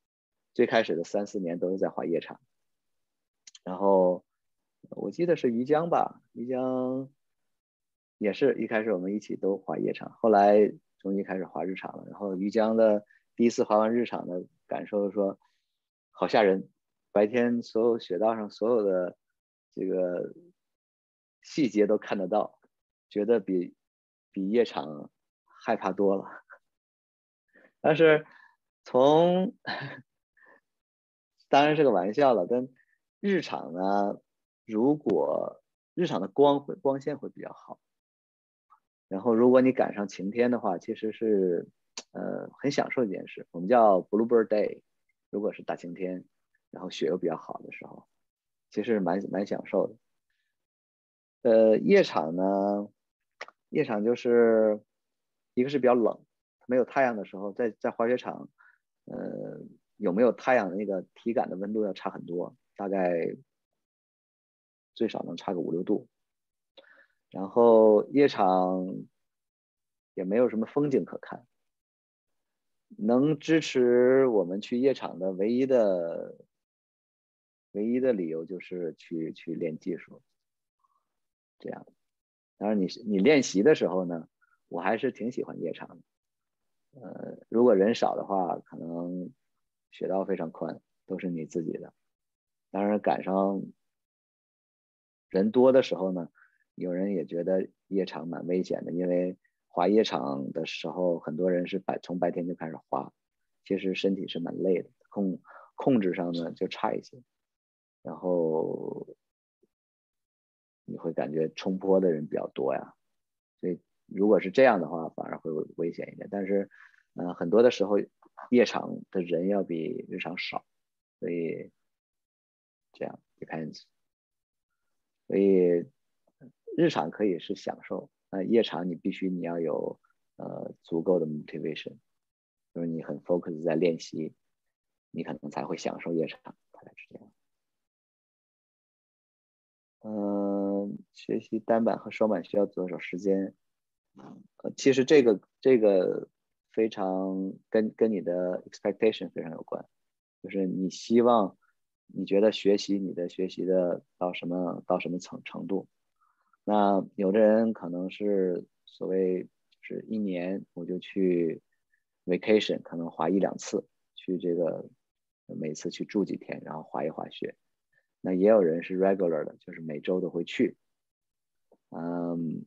最开始的三四年都是在滑夜场，然后我记得是于江吧，于江也是一开始我们一起都滑夜场，后来终于开始滑日场了。然后于江的第一次滑完日场的感受是说，好吓人，白天所有雪道上所有的这个。细节都看得到，觉得比比夜场害怕多了。但是从当然是个玩笑了，但日场呢，如果日场的光会光线会比较好，然后如果你赶上晴天的话，其实是呃很享受一件事，我们叫 Bluebird Day。如果是大晴天，然后雪又比较好的时候，其实蛮蛮享受的。呃，夜场呢，夜场就是一个是比较冷，没有太阳的时候，在在滑雪场，呃，有没有太阳的那个体感的温度要差很多，大概最少能差个五六度。然后夜场也没有什么风景可看，能支持我们去夜场的唯一的唯一的理由就是去去练技术。这样，当然你你练习的时候呢，我还是挺喜欢夜场的。呃，如果人少的话，可能雪道非常宽，都是你自己的。当然赶上人多的时候呢，有人也觉得夜场蛮危险的，因为滑夜场的时候，很多人是白从白天就开始滑，其实身体是蛮累的，控控制上呢就差一些，然后。你会感觉冲坡的人比较多呀，所以如果是这样的话，反而会危险一点。但是，嗯，很多的时候夜场的人要比日常少，所以这样 depends。所以日常可以是享受，那夜场你必须你要有呃足够的 motivation，就是你很 focus 在练习，你可能才会享受夜场，大概是这样。嗯，学习单板和双板需要多少时间？呃，其实这个这个非常跟跟你的 expectation 非常有关，就是你希望你觉得学习你的学习的到什么到什么程程度？那有的人可能是所谓是一年我就去 vacation，可能滑一两次，去这个每次去住几天，然后滑一滑雪。那也有人是 regular 的，就是每周都会去。嗯，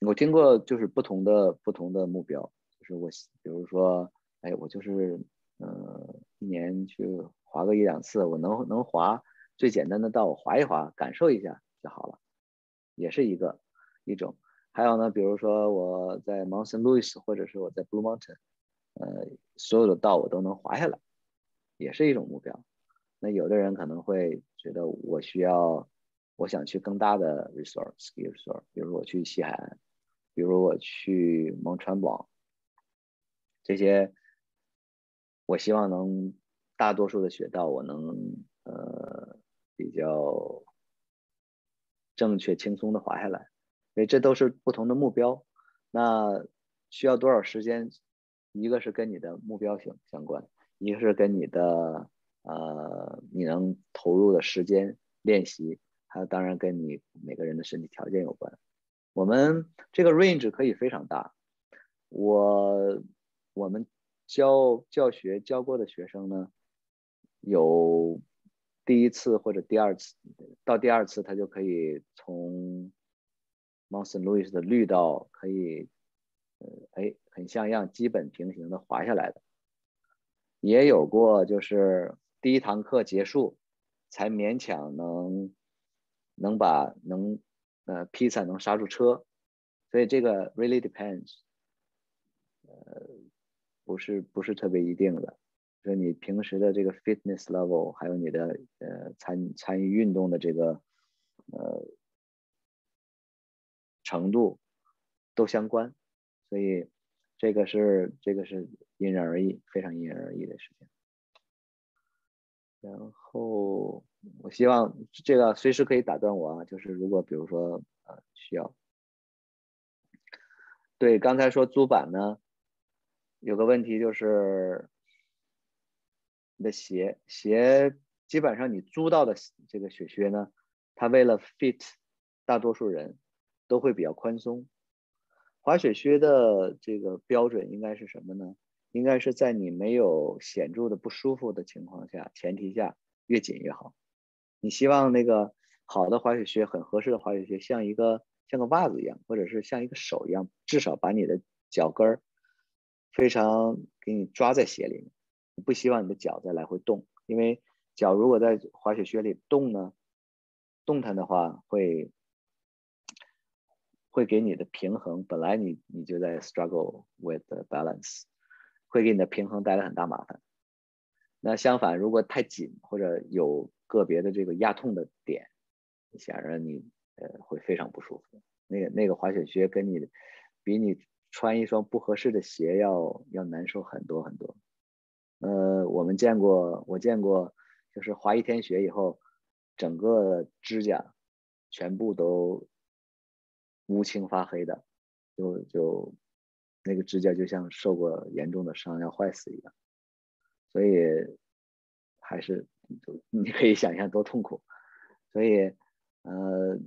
我听过就是不同的不同的目标，就是我比如说，哎，我就是嗯一年去滑个一两次，我能能滑最简单的道，我滑一滑，感受一下就好了，也是一个一种。还有呢，比如说我在 Mount Saint Louis 或者是我在 Blue Mountain，呃，所有的道我都能滑下来，也是一种目标。那有的人可能会觉得我需要，我想去更大的 resort，ski resort，比如我去西海岸，比如我去蒙川堡，这些，我希望能大多数的雪道我能呃比较正确轻松的滑下来，所以这都是不同的目标。那需要多少时间？一个是跟你的目标相相关，一个是跟你的。呃，你能投入的时间练习，还有当然跟你每个人的身体条件有关。我们这个 range 可以非常大。我我们教教学教过的学生呢，有第一次或者第二次，到第二次他就可以从 Mount Saint Louis 的绿道可以呃，哎，很像样，基本平行的滑下来的，也有过就是第一堂课结束才勉强能能把能呃披萨能刹住车，所以这个 really depends，呃，不是不是特别一定的，就你平时的这个 fitness level，还有你的呃参参与运动的这个呃程度都相关。所以，这个是这个是因人而异，非常因人而异的事情。然后，我希望这个随时可以打断我啊，就是如果比如说呃需要，对，刚才说租板呢，有个问题就是你的鞋鞋基本上你租到的这个雪靴呢，它为了 fit 大多数人都会比较宽松。滑雪靴的这个标准应该是什么呢？应该是在你没有显著的不舒服的情况下，前提下越紧越好。你希望那个好的滑雪靴，很合适的滑雪靴，像一个像个袜子一样，或者是像一个手一样，至少把你的脚跟儿非常给你抓在鞋里面。不希望你的脚再来回动，因为脚如果在滑雪靴里动呢，动弹的话会。会给你的平衡，本来你你就在 struggle with balance，会给你的平衡带来很大麻烦。那相反，如果太紧或者有个别的这个压痛的点，显然你呃会非常不舒服。那个那个滑雪靴跟你比你穿一双不合适的鞋要要难受很多很多。呃，我们见过，我见过，就是滑一天雪以后，整个指甲全部都。乌青发黑的，就就那个指甲就像受过严重的伤要坏死一样，所以还是你可以想象多痛苦。所以呃，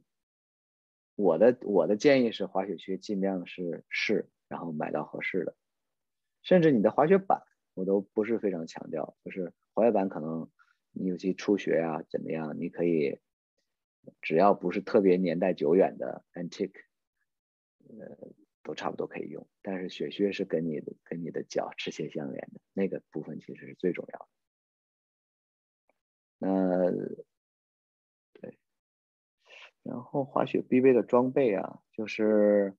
我的我的建议是滑雪靴尽量是试，然后买到合适的。甚至你的滑雪板我都不是非常强调，就是滑雪板可能你尤其初学啊怎么样，你可以只要不是特别年代久远的 antique。呃，都差不多可以用，但是雪靴是跟你的跟你的脚直接相连的那个部分其实是最重要的。那对，然后滑雪必备的装备啊，就是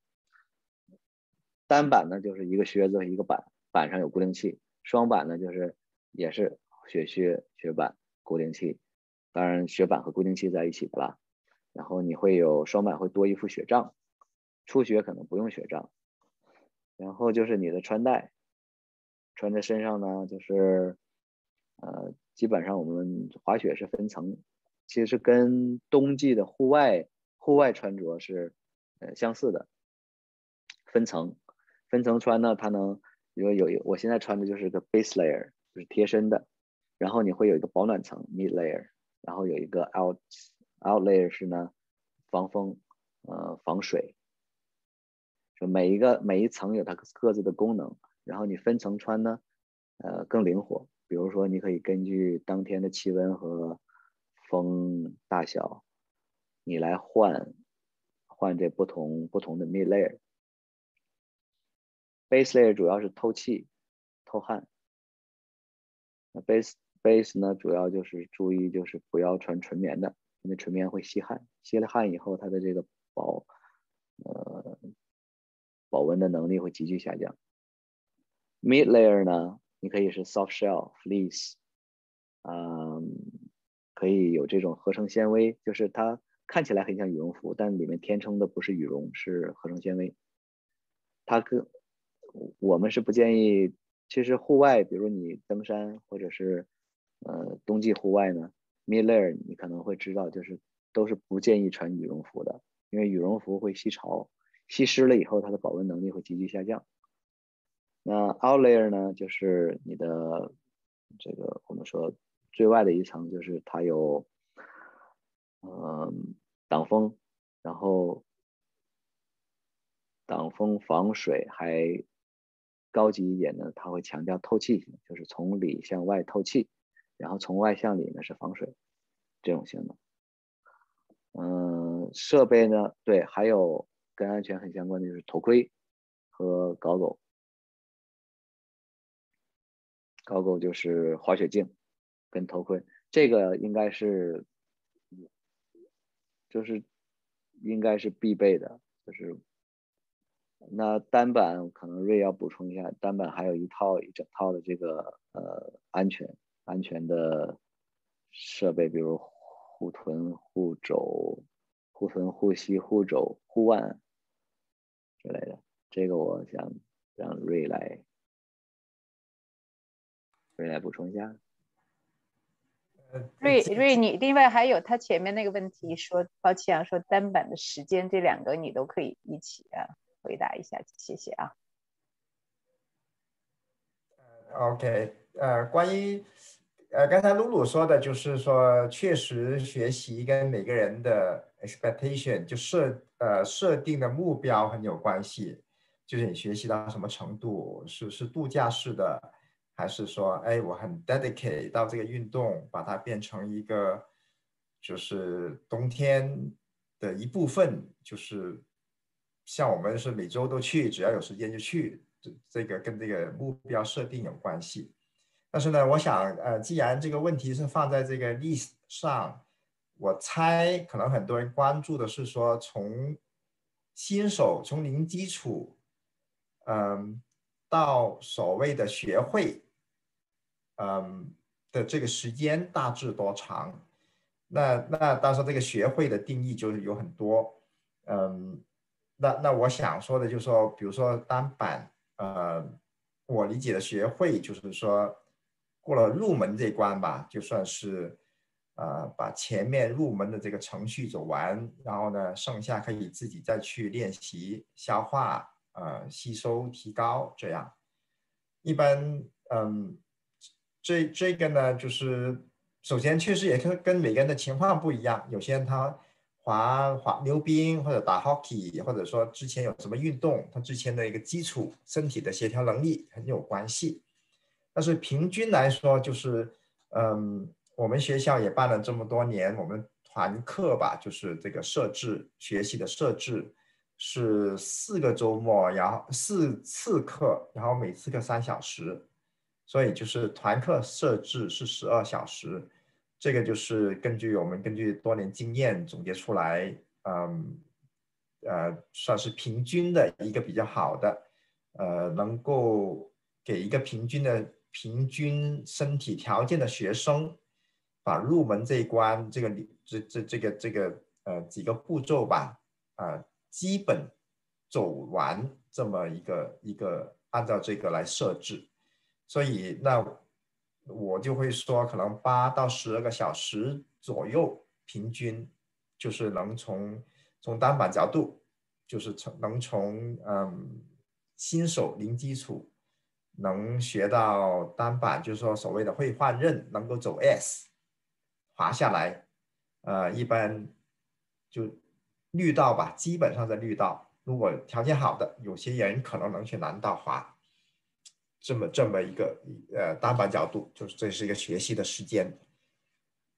单板呢就是一个靴子和一个板，板上有固定器；双板呢就是也是雪靴雪板固定器，当然雪板和固定器在一起的啦。然后你会有双板会多一副雪杖。初学可能不用学杖，然后就是你的穿戴，穿在身上呢，就是呃，基本上我们滑雪是分层，其实跟冬季的户外户外穿着是呃相似的，分层分层穿呢，它能比如有我现在穿的就是个 base layer，就是贴身的，然后你会有一个保暖层 mid layer，然后有一个 out out layer 是呢防风呃防水。每一个每一层有它各自的功能，然后你分层穿呢，呃更灵活。比如说，你可以根据当天的气温和风大小，你来换换这不同不同的 mid layer。base layer 主要是透气、透汗。那 base base 呢，主要就是注意就是不要穿纯棉的，因为纯棉会吸汗，吸了汗以后它的这个薄呃。保温的能力会急剧下降。Mid layer 呢，你可以是 soft shell fleece，嗯，可以有这种合成纤维，就是它看起来很像羽绒服，但里面填充的不是羽绒，是合成纤维。它跟我们是不建议，其实户外，比如你登山或者是呃冬季户外呢，mid layer 你可能会知道，就是都是不建议穿羽绒服的，因为羽绒服会吸潮。吸湿了以后，它的保温能力会急剧下降。那 out layer 呢，就是你的这个我们说最外的一层，就是它有嗯挡风，然后挡风防水，还高级一点呢，它会强调透气性，就是从里向外透气，然后从外向里呢是防水这种性能。嗯，设备呢，对，还有。跟安全很相关的就是头盔和高狗。高狗就是滑雪镜跟头盔，这个应该是就是应该是必备的，就是那单板可能瑞要补充一下，单板还有一套一整套的这个呃安全安全的设备，比如护臀、护肘、护臀、护膝、护肘、护腕之类的。这个我想让瑞来瑞来补充一下。瑞瑞，你另外还有他前面那个问题说，抱歉啊，说单板的时间这两个你都可以一起啊回答一下，谢谢啊。OK，呃，关于呃刚才露露说的，就是说确实学习跟每个人的 expectation 就设呃设定的目标很有关系，就是你学习到什么程度，是是度假式的，还是说哎我很 dedicate 到这个运动，把它变成一个就是冬天的一部分，就是像我们是每周都去，只要有时间就去，这这个跟这个目标设定有关系。但是呢，我想，呃，既然这个问题是放在这个 list 上，我猜可能很多人关注的是说，从新手从零基础，嗯，到所谓的学会，嗯的这个时间大致多长？那那当然这个学会的定义就是有很多，嗯，那那我想说的就是说，比如说单板，呃，我理解的学会就是说过了入门这关吧，就算是呃把前面入门的这个程序走完，然后呢，剩下可以自己再去练习、消化、呃吸收、提高这样。一般，嗯，这这个呢，就是首先确实也跟跟每个人的情况不一样，有些人他滑滑溜冰或者打 hockey，或者说之前有什么运动，他之前的一个基础身体的协调能力很有关系。但是平均来说，就是嗯，我们学校也办了这么多年，我们团课吧，就是这个设置学习的设置是四个周末，然后四次课，然后每次课三小时，所以就是团课设置是十二小时。这个就是根据我们根据多年经验总结出来，嗯，呃，算是平均的一个比较好的，呃，能够给一个平均的平均身体条件的学生，把入门这一关这个这这这个这个呃几个步骤吧，啊，基本走完这么一个一个按照这个来设置，所以那。我就会说，可能八到十二个小时左右，平均就是能从从单板角度，就是从能从嗯新手零基础能学到单板，就是说所谓的会换刃，能够走 S 滑下来，呃，一般就绿道吧，基本上在绿道。如果条件好的，有些人可能能去蓝道滑。这么这么一个呃单板角度，就是这是一个学习的时间。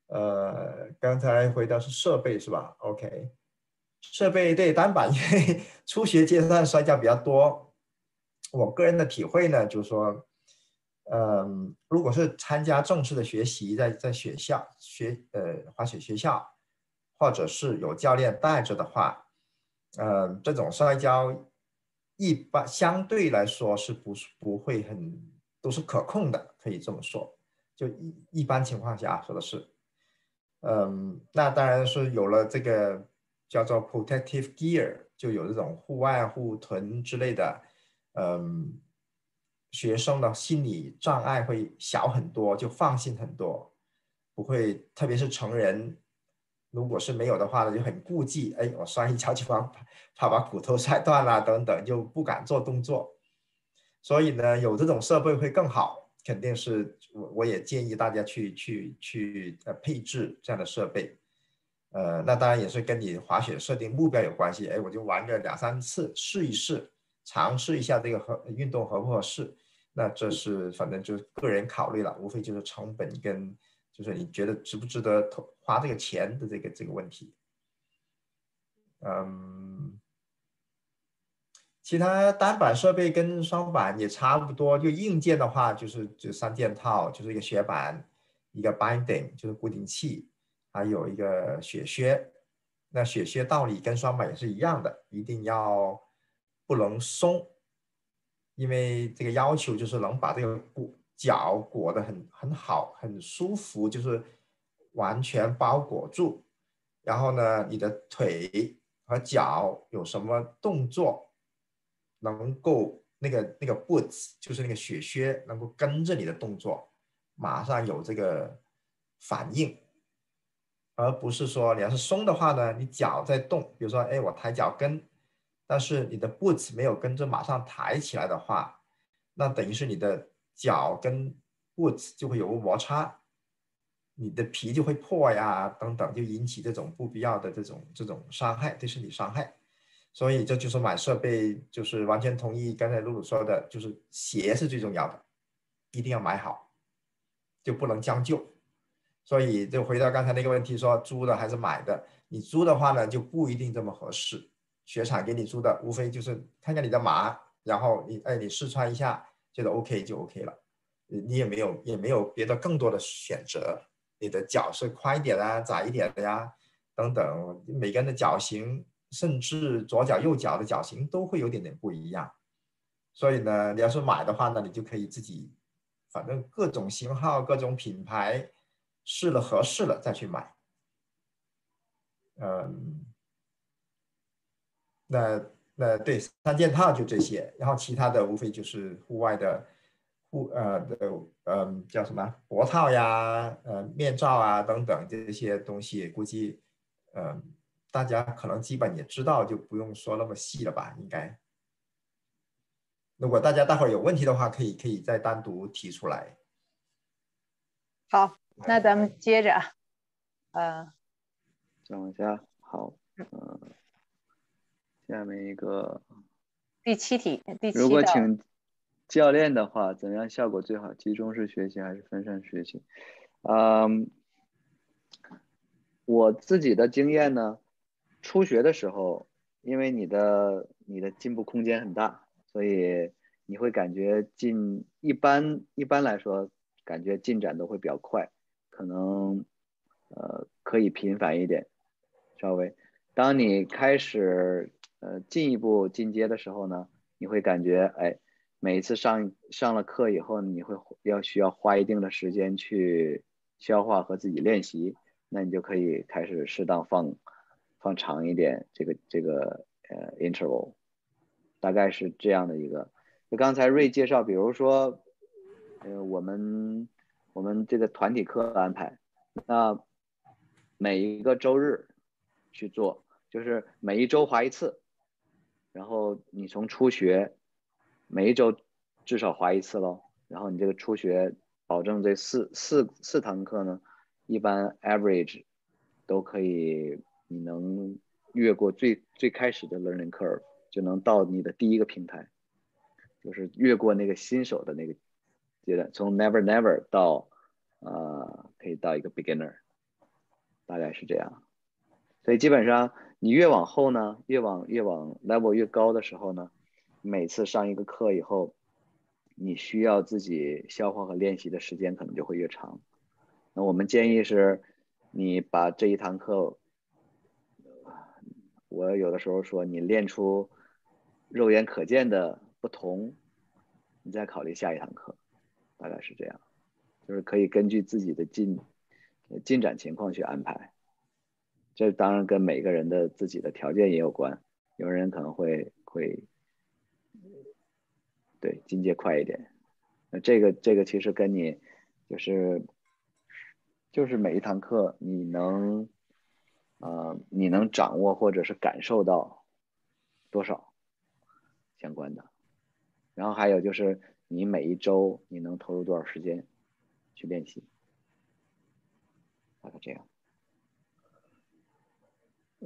呃，刚才回答是设备是吧？OK，设备对单板，因 为初学阶段摔跤比较多。我个人的体会呢，就是说，嗯，如果是参加正式的学习，在在学校学呃滑雪学校，或者是有教练带着的话，嗯，这种摔跤。一般相对来说是不是不会很都是可控的，可以这么说。就一一般情况下说的是，嗯，那当然是有了这个叫做 protective gear，就有这种户外护臀之类的，嗯，学生的心理障碍会小很多，就放心很多，不会，特别是成人。如果是没有的话呢，就很顾忌，哎，我摔一跤就怕怕把骨头摔断了等等，就不敢做动作。所以呢，有这种设备会更好，肯定是我我也建议大家去去去呃配置这样的设备。呃，那当然也是跟你滑雪设定目标有关系。哎，我就玩个两三次试一试，尝试一下这个合运动合不合适。那这是反正就是个人考虑了，无非就是成本跟。就是你觉得值不值得投花这个钱的这个这个问题，嗯，其其他单板设备跟双板也差不多，就硬件的话就是就三件套，就是一个雪板，一个 binding 就是固定器，还有一个雪靴。那雪靴道理跟双板也是一样的，一定要不能松，因为这个要求就是能把这个裹脚裹得很很好，很舒服，就是完全包裹住。然后呢，你的腿和脚有什么动作？能够那个那个 boots 就是那个雪靴能够跟着你的动作，马上有这个反应，而不是说你要是松的话呢，你脚在动，比如说哎我抬脚跟，但是你的 boots 没有跟着马上抬起来的话，那等于是你的脚跟 boots 就会有个摩擦，你的皮就会破呀等等，就引起这种不必要的这种这种伤害，对身体伤害。所以这就是买设备，就是完全同意刚才露露说的，就是鞋是最重要的，一定要买好，就不能将就。所以就回到刚才那个问题，说租的还是买的？你租的话呢，就不一定这么合适。雪场给你租的，无非就是看看你的码，然后你哎你试穿一下，觉得 OK 就 OK 了，你也没有也没有别的更多的选择。你的脚是宽一点啊，窄一点的呀，等等，每个人的脚型。甚至左脚右脚的脚型都会有点点不一样，所以呢，你要是买的话呢，你就可以自己，反正各种型号、各种品牌试了合适了再去买。嗯，那那对三件套就这些，然后其他的无非就是户外的户呃的呃叫什么脖套呀、呃面罩啊等等这些东西，估计嗯。大家可能基本也知道，就不用说那么细了吧？应该。如果大家待会儿有问题的话，可以可以再单独提出来。好，那咱们接着，呃，等一下，好，嗯，下面一个第七题，第七如果请教练的话，怎样效果最好？集中式学习还是分散学习？嗯，我自己的经验呢？初学的时候，因为你的你的进步空间很大，所以你会感觉进一般一般来说，感觉进展都会比较快，可能呃可以频繁一点，稍微。当你开始呃进一步进阶的时候呢，你会感觉哎，每一次上上了课以后，你会要需要花一定的时间去消化和自己练习，那你就可以开始适当放。放长一点，这个这个呃 interval，大概是这样的一个。就刚才瑞介绍，比如说，呃，我们我们这个团体课安排，那每一个周日去做，就是每一周划一次，然后你从初学，每一周至少滑一次喽。然后你这个初学，保证这四四四堂课呢，一般 average 都可以。你能越过最最开始的 learning curve，就能到你的第一个平台，就是越过那个新手的那个阶段，从 never never 到呃可以到一个 beginner，大概是这样。所以基本上你越往后呢，越往越往 level 越高的时候呢，每次上一个课以后，你需要自己消化和练习的时间可能就会越长。那我们建议是，你把这一堂课。我有的时候说，你练出肉眼可见的不同，你再考虑下一堂课，大概是这样，就是可以根据自己的进进展情况去安排。这当然跟每个人的自己的条件也有关，有人可能会会对进阶快一点。那这个这个其实跟你就是就是每一堂课你能。呃，你能掌握或者是感受到多少相关的？然后还有就是你每一周你能投入多少时间去练习？大概这样。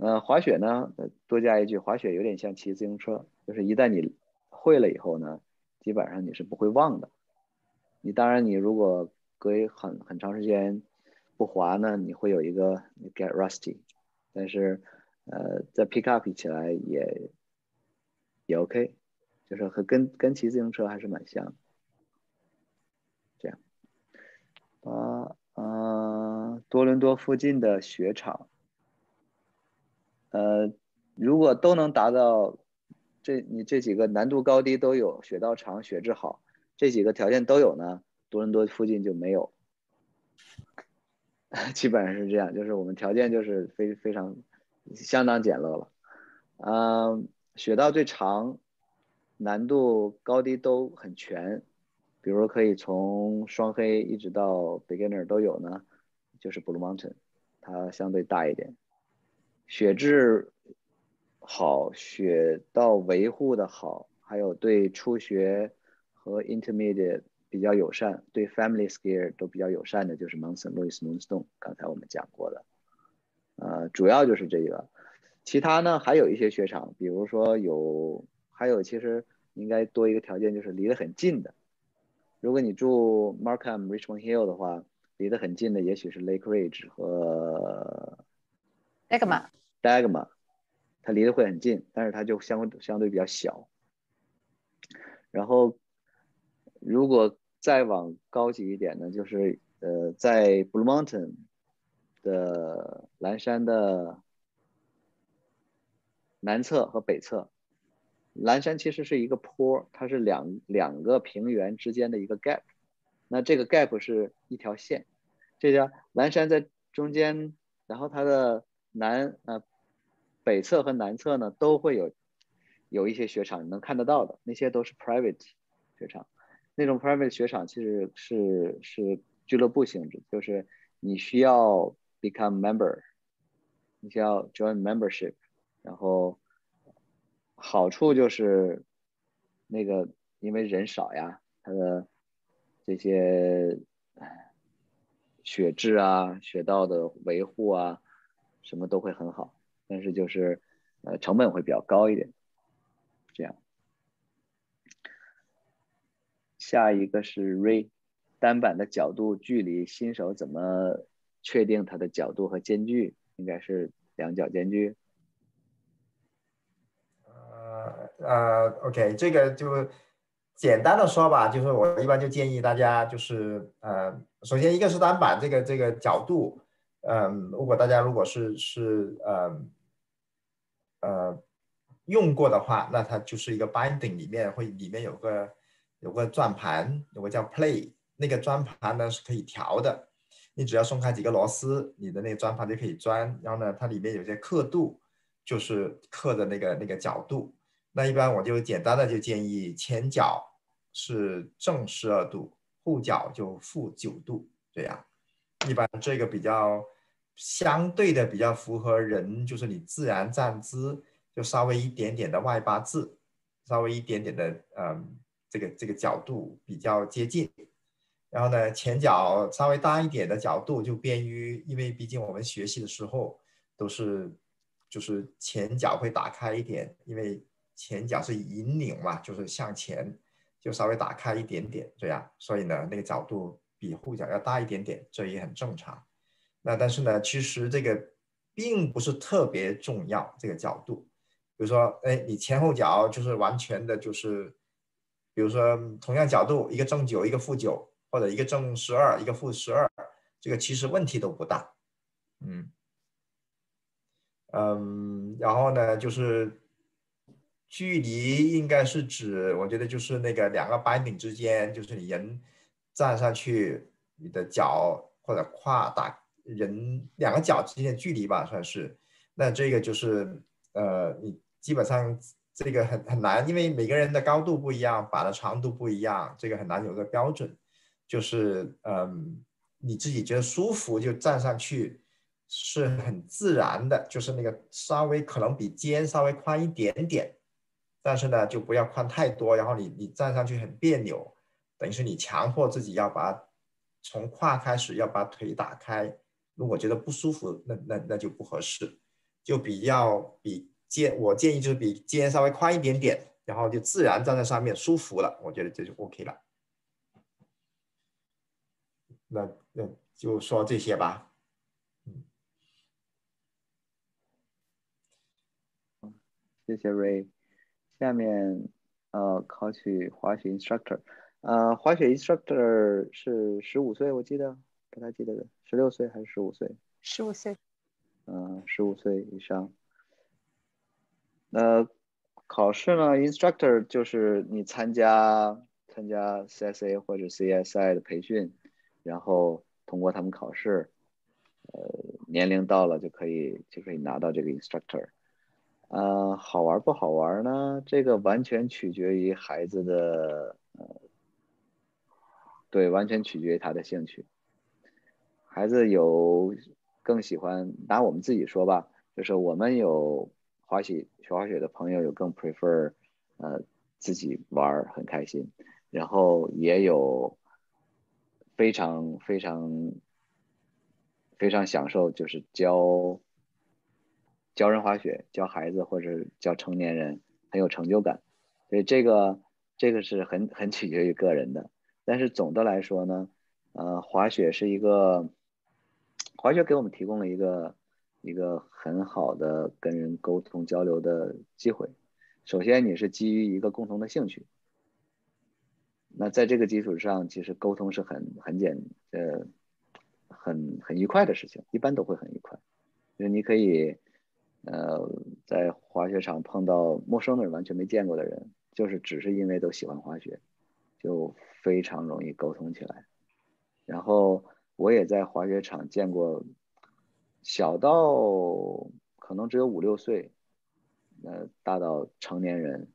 呃，滑雪呢，多加一句，滑雪有点像骑自行车，就是一旦你会了以后呢，基本上你是不会忘的。你当然，你如果隔很很长时间不滑呢，你会有一个 get rusty。但是，呃，在 pick up 起来也也 OK，就是和跟跟骑自行车还是蛮像。这样，啊呃，多伦多附近的雪场，呃，如果都能达到这你这几个难度高低都有，雪道长、雪质好，这几个条件都有呢，多伦多附近就没有。基本上是这样，就是我们条件就是非非常相当简陋了。嗯，雪道最长，难度高低都很全，比如可以从双黑一直到 beginner 都有呢，就是 Blue Mountain，它相对大一点，雪质好，雪道维护的好，还有对初学和 intermediate。比较友善，对 family skier 都比较友善的，就是 Mount St. Louis Moonstone，刚才我们讲过的，呃，主要就是这个，其他呢还有一些雪场，比如说有，还有其实应该多一个条件，就是离得很近的。如果你住 Markham Richmond Hill 的话，离得很近的也许是 Lake Ridge 和 Dagma。Dagma，它离得会很近，但是它就相相对比较小，然后。如果再往高级一点呢，就是呃，在 Blue Mountain 的蓝山的南侧和北侧，蓝山其实是一个坡，它是两两个平原之间的一个 gap，那这个 gap 是一条线，这叫蓝山在中间，然后它的南呃北侧和南侧呢都会有有一些雪场，你能看得到的那些都是 private 雪场。那种 private 雪场其实是是俱乐部性质，就是你需要 become member，你需要 join membership，然后好处就是那个因为人少呀，它的这些雪质啊、雪道的维护啊，什么都会很好，但是就是呃成本会比较高一点，这样。下一个是 Ray，单板的角度距离，新手怎么确定它的角度和间距？应该是两角间距。呃呃，OK，这个就简单的说吧，就是我一般就建议大家就是呃，首先一个是单板这个这个角度，嗯，如果大家如果是是呃呃用过的话，那它就是一个 binding 里面会里面有个。有个转盘，有个叫 Play，那个转盘呢是可以调的，你只要松开几个螺丝，你的那个转盘就可以转。然后呢，它里面有些刻度，就是刻的那个那个角度。那一般我就简单的就建议前脚是正十二度，后脚就负九度，这样。一般这个比较相对的比较符合人，就是你自然站姿，就稍微一点点的外八字，稍微一点点的嗯。这个这个角度比较接近，然后呢，前脚稍微大一点的角度就便于，因为毕竟我们学习的时候都是就是前脚会打开一点，因为前脚是引领嘛，就是向前就稍微打开一点点这样，所以呢，那个角度比后脚要大一点点，这也很正常。那但是呢，其实这个并不是特别重要，这个角度，比如说，哎，你前后脚就是完全的就是。比如说，同样角度，一个正九，一个负九，或者一个正十二，一个负十二，这个其实问题都不大。嗯嗯，然后呢，就是距离应该是指，我觉得就是那个两个板顶之间，就是你人站上去，你的脚或者胯打人两个脚之间的距离吧，算是。那这个就是呃，你基本上。这个很很难，因为每个人的高度不一样，板的长度不一样，这个很难有个标准。就是嗯，你自己觉得舒服就站上去，是很自然的。就是那个稍微可能比肩稍微宽一点点，但是呢就不要宽太多，然后你你站上去很别扭，等于是你强迫自己要把从胯开始要把腿打开。如果觉得不舒服，那那那就不合适，就比较比。肩，我建议就是比肩稍微宽一点点，然后就自然站在上面舒服了，我觉得这就 OK 了。那那就说这些吧。嗯，谢谢 Ray。下面呃，考取滑雪 instructor，呃，滑雪 instructor 是十五岁，我记得不太记得了，十六岁还是十五岁？十五岁。嗯，十五岁以上。那，考试呢，instructor 就是你参加参加 CSA 或者 CSI 的培训，然后通过他们考试，呃，年龄到了就可以就可以拿到这个 instructor。呃，好玩不好玩呢？这个完全取决于孩子的，呃，对，完全取决于他的兴趣。孩子有更喜欢，拿我们自己说吧，就是我们有滑雪学滑雪的朋友有更 prefer，呃，自己玩很开心，然后也有非常非常非常享受，就是教。教人滑雪，教孩子或者教成年人很有成就感，所以这个这个是很很取决于个人的。但是总的来说呢，呃，滑雪是一个滑雪给我们提供了一个一个很好的跟人沟通交流的机会。首先你是基于一个共同的兴趣，那在这个基础上，其实沟通是很很简呃很很愉快的事情，一般都会很愉快，就是你可以。呃，在滑雪场碰到陌生的人，完全没见过的人，就是只是因为都喜欢滑雪，就非常容易沟通起来。然后我也在滑雪场见过，小到可能只有五六岁，呃，大到成年人，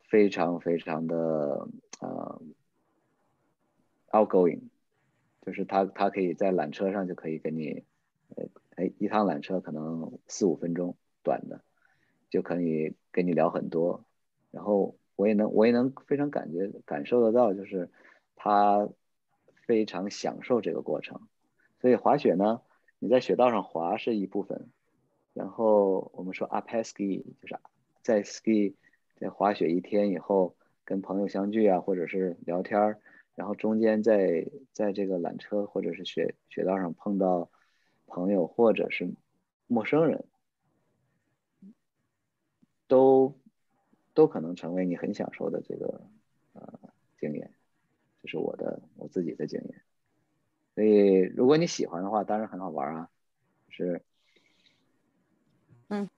非常非常的呃 outgoing，就是他他可以在缆车上就可以跟你。哎，一趟缆车可能四五分钟，短的就可以跟你聊很多，然后我也能我也能非常感觉感受得到，就是他非常享受这个过程。所以滑雪呢，你在雪道上滑是一部分，然后我们说 up ski 就是在 ski 在滑雪一天以后跟朋友相聚啊，或者是聊天儿，然后中间在在这个缆车或者是雪雪道上碰到。朋友或者是陌生人，都都可能成为你很享受的这个呃经验，这是我的我自己的经验。所以如果你喜欢的话，当然很好玩啊。是，嗯，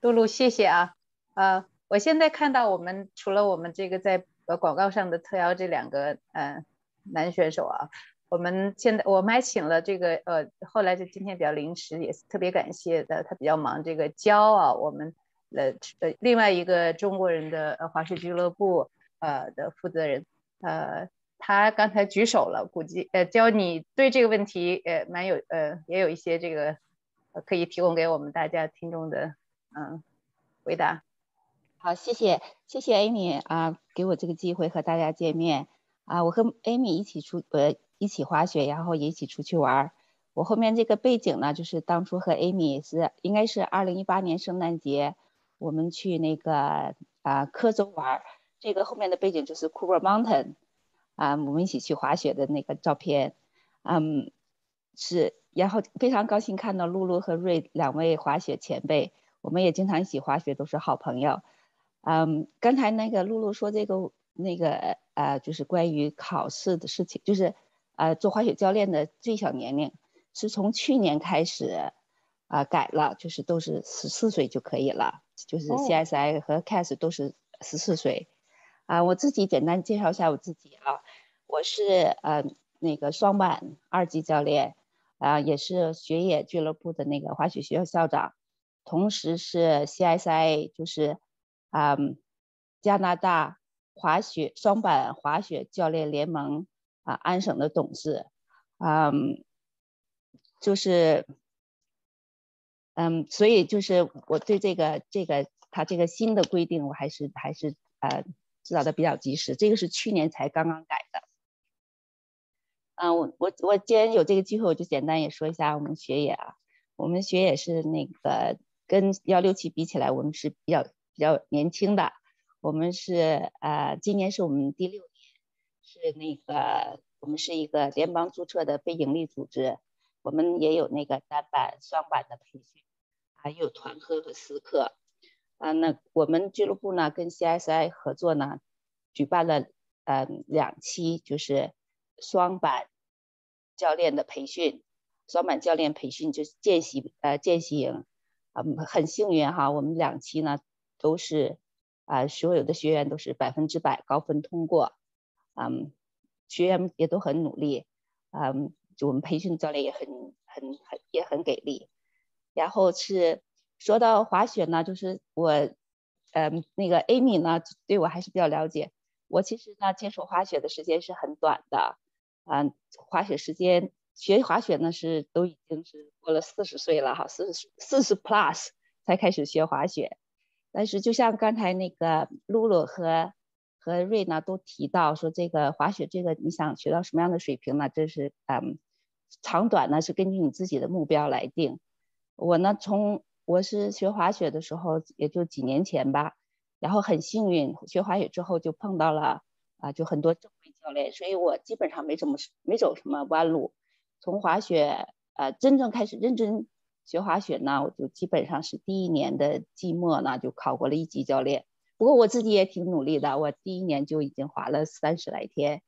露露，谢谢啊。呃，我现在看到我们除了我们这个在呃广告上的特邀这两个呃男选手啊。我们现在我们还请了这个呃，后来就今天比较临时，也是特别感谢的，他比较忙。这个焦啊，我们呃呃另外一个中国人的呃滑雪俱乐部呃的负责人，呃，他刚才举手了，估计呃教你对这个问题呃蛮有呃也有一些这个可以提供给我们大家听众的嗯回答。好，谢谢谢谢 Amy 啊，给我这个机会和大家见面啊，我和 Amy 一起出呃。一起滑雪，然后也一起出去玩儿。我后面这个背景呢，就是当初和 Amy 是应该是二零一八年圣诞节，我们去那个啊科州玩。这个后面的背景就是 Cooper Mountain，啊，我们一起去滑雪的那个照片。嗯，是，然后非常高兴看到露露和瑞两位滑雪前辈，我们也经常一起滑雪，都是好朋友。嗯，刚才那个露露说这个那个呃，就是关于考试的事情，就是。呃，做滑雪教练的最小年龄是从去年开始啊改了，就是都是十四岁就可以了，就是 CSI 和 CAS 都是十四岁。啊，我自己简单介绍一下我自己啊，我是呃那个双板二级教练，啊也是雪野俱乐部的那个滑雪学校校长，同时是 CSI 就是啊加拿大滑雪双板滑雪教练联盟。啊，安省的董事，嗯，就是，嗯，所以就是我对这个这个他这个新的规定，我还是还是呃知道的比较及时。这个是去年才刚刚改的。嗯，我我我既然有这个机会，我就简单也说一下我们学野啊，我们学野是那个跟幺六七比起来，我们是比较比较年轻的。我们是呃，今年是我们第六年。是那个，我们是一个联邦注册的非营利组织，我们也有那个单板、双板的培训，还有团课和私课。啊，那我们俱乐部呢跟 CSI 合作呢，举办了呃两期就是双板教练的培训，双板教练培训就是见习呃见习营，啊很幸运哈，我们两期呢都是啊所有的学员都是百分之百高分通过，嗯，学员也都很努力，嗯，就我们培训教练也很很很也很给力，然后是。说到滑雪呢，就是我，嗯，那个 Amy 呢，对我还是比较了解。我其实呢，接触滑雪的时间是很短的，嗯，滑雪时间学滑雪呢是都已经是过了四十岁了哈，四十四十 plus 才开始学滑雪。但是就像刚才那个露露和和瑞呢都提到说，这个滑雪这个你想学到什么样的水平呢？这是嗯，长短呢是根据你自己的目标来定。我呢从我是学滑雪的时候，也就几年前吧，然后很幸运学滑雪之后就碰到了啊，就很多正规教练，所以我基本上没怎么没走什么弯路。从滑雪呃真正开始认真学滑雪呢，我就基本上是第一年的季末呢就考过了一级教练。不过我自己也挺努力的，我第一年就已经滑了三十来天，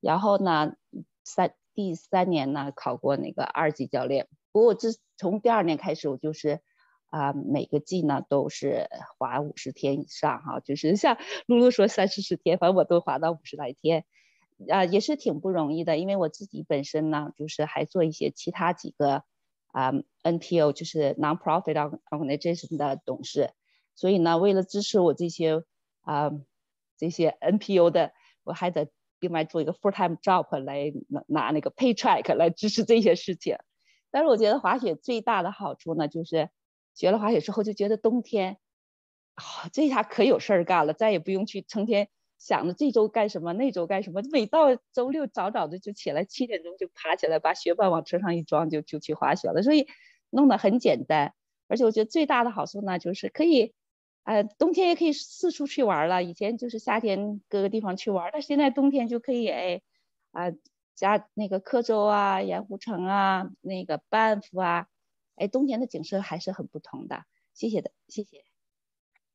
然后呢三第三年呢考过那个二级教练。不过我自从第二年开始，我就是。啊，每个季呢都是滑五十天以上哈，就是像露露说三四十天，反正我都滑到五十来天，啊，也是挺不容易的。因为我自己本身呢，就是还做一些其他几个啊 NPO，就是 non-profit organization 的董事，所以呢，为了支持我这些啊这些 NPO 的，我还得另外做一个 full-time job 来拿拿那个 paycheck 来支持这些事情。但是我觉得滑雪最大的好处呢，就是。学了滑雪之后，就觉得冬天，啊，这下可有事儿干了，再也不用去成天想着这周干什么，那周干什么。每到周六早早的就起来，七点钟就爬起来，把雪板往车上一装，就就去滑雪了。所以弄得很简单，而且我觉得最大的好处呢，就是可以，呃，冬天也可以四处去玩了。以前就是夏天各个地方去玩，但现在冬天就可以，哎，啊，加那个科州啊、盐湖城啊、那个班夫啊。哎，冬天的景色还是很不同的。谢谢的，谢谢。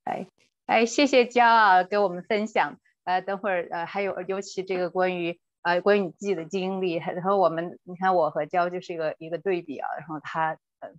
哎哎，谢谢骄傲给我们分享。呃，等会儿呃还有尤其这个关于呃关于你自己的经历，然后我们你看我和娇就是一个一个对比啊。然后他呃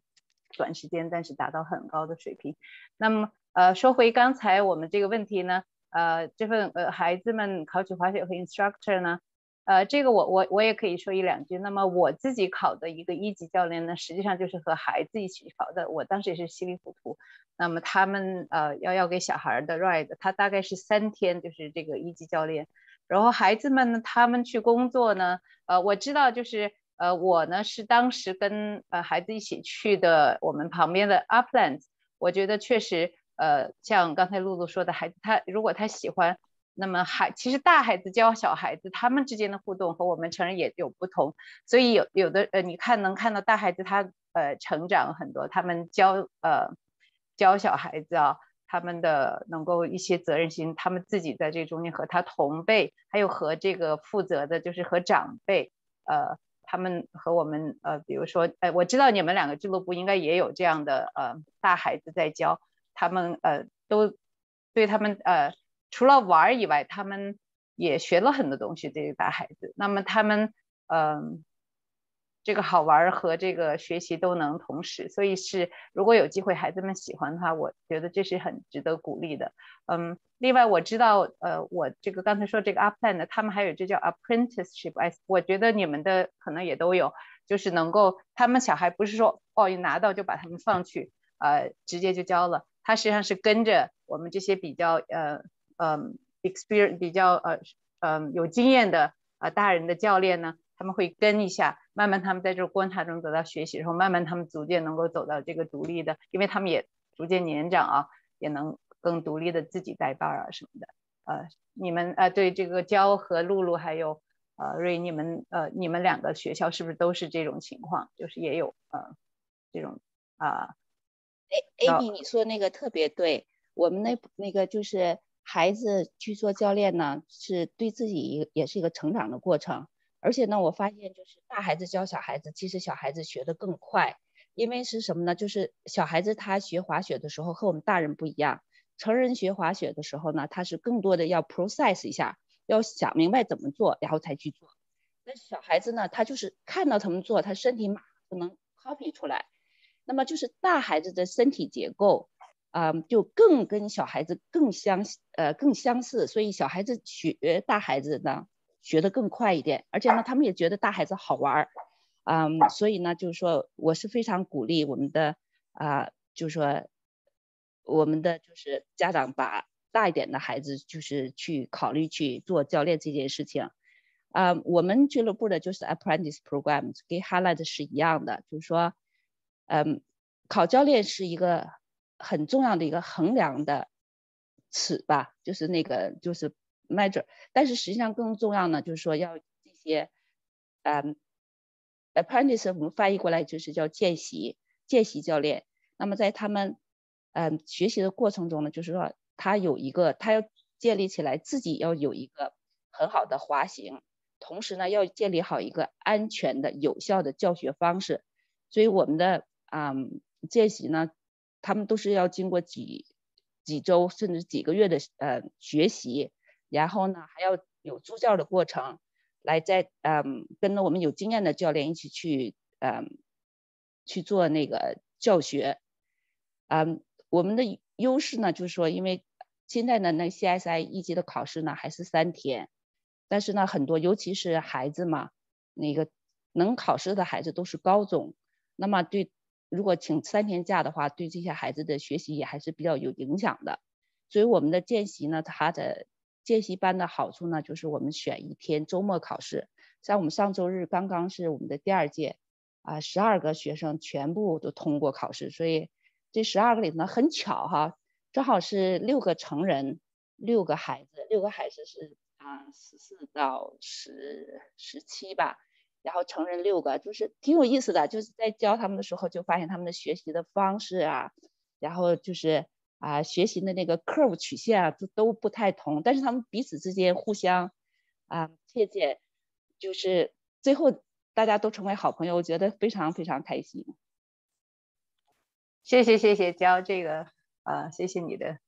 短时间但是达到很高的水平。那么呃说回刚才我们这个问题呢，呃这份呃孩子们考取滑雪和 instructor 呢？呃，这个我我我也可以说一两句。那么我自己考的一个一级教练呢，实际上就是和孩子一起考的。我当时也是稀里糊涂。那么他们呃要要给小孩的 ride，他大概是三天，就是这个一级教练。然后孩子们呢，他们去工作呢，呃，我知道就是呃我呢是当时跟呃孩子一起去的，我们旁边的 Uplands。我觉得确实呃像刚才露露说的，孩子他如果他喜欢。那么孩其实大孩子教小孩子，他们之间的互动和我们成人也有不同，所以有有的呃，你看能看到大孩子他呃成长很多，他们教呃教小孩子啊，他们的能够一些责任心，他们自己在这中间和他同辈，还有和这个负责的，就是和长辈，呃，他们和我们呃，比如说，呃，我知道你们两个俱乐部应该也有这样的呃大孩子在教，他们呃都对他们呃。除了玩以外，他们也学了很多东西。这个大孩子，那么他们，嗯，这个好玩和这个学习都能同时，所以是如果有机会孩子们喜欢的话，我觉得这是很值得鼓励的。嗯，另外我知道，呃，我这个刚才说这个 upland，他们还有这叫 apprenticeship，我觉得你们的可能也都有，就是能够他们小孩不是说哦一拿到就把他们放去，呃，直接就教了，他实际上是跟着我们这些比较呃。嗯，experience 比较呃嗯有经验的啊大人的教练呢，他们会跟一下，慢慢他们在这个观察中得到学习，然后慢慢他们逐渐能够走到这个独立的，因为他们也逐渐年长啊，也能更独立的自己带班啊什么的。呃，你们呃对这个焦和露露还有呃瑞，你们呃你们两个学校是不是都是这种情况？就是也有呃这种啊？A A B 你说那个特别对，我们那那个就是。孩子去做教练呢，是对自己也是一个成长的过程。而且呢，我发现就是大孩子教小孩子，其实小孩子学得更快。因为是什么呢？就是小孩子他学滑雪的时候和我们大人不一样。成人学滑雪的时候呢，他是更多的要 process 一下，要想明白怎么做，然后才去做。那小孩子呢，他就是看到他们做，他身体马上能 copy 出来。那么就是大孩子的身体结构，啊，就更跟小孩子更相呃更相似，所以小孩子学大孩子呢学得更快一点，而且呢他们也觉得大孩子好玩儿，嗯，所以呢就是说我是非常鼓励我们的啊，就是说我们的就是家长把大一点的孩子就是去考虑去做教练这件事情。啊，我们俱乐部的就是 apprentice program，跟 highlight 是一样的，就是说，嗯，考教练是一个很重要的一个衡量的尺吧，就是那个就是 measure，但是实际上更重要呢，就是说要这些，嗯，apprentice 我们翻译过来就是叫见习见习教练，那么在他们嗯学习的过程中呢，就是说他有一个他要建立起来自己要有一个很好的滑行。同时呢，要建立好一个安全的、有效的教学方式。所以我们的啊见习呢，他们都是要经过几几周甚至几个月的呃学习，然后呢还要有助教的过程，来在嗯跟着我们有经验的教练一起去嗯去做那个教学。嗯，我们的优势呢，就是说，因为现在呢那 CSI 一级的考试呢还是三天。但是呢，很多尤其是孩子嘛，那个能考试的孩子都是高中，那么对，如果请三天假的话，对这些孩子的学习也还是比较有影响的。所以我们的见习呢，它的见习班的好处呢，就是我们选一天周末考试。像我们上周日刚刚是我们的第二届，啊，十二个学生全部都通过考试，所以这十二个里头呢很巧哈，正好是六个成人，六个孩子，六个孩子是。啊，十四到十十七吧，然后成人六个，就是挺有意思的。就是在教他们的时候，就发现他们的学习的方式啊，然后就是啊，学习的那个 curve 曲线啊，都都不太同。但是他们彼此之间互相啊借鉴，就是最后大家都成为好朋友，我觉得非常非常开心。谢谢谢谢教这个啊，谢谢你的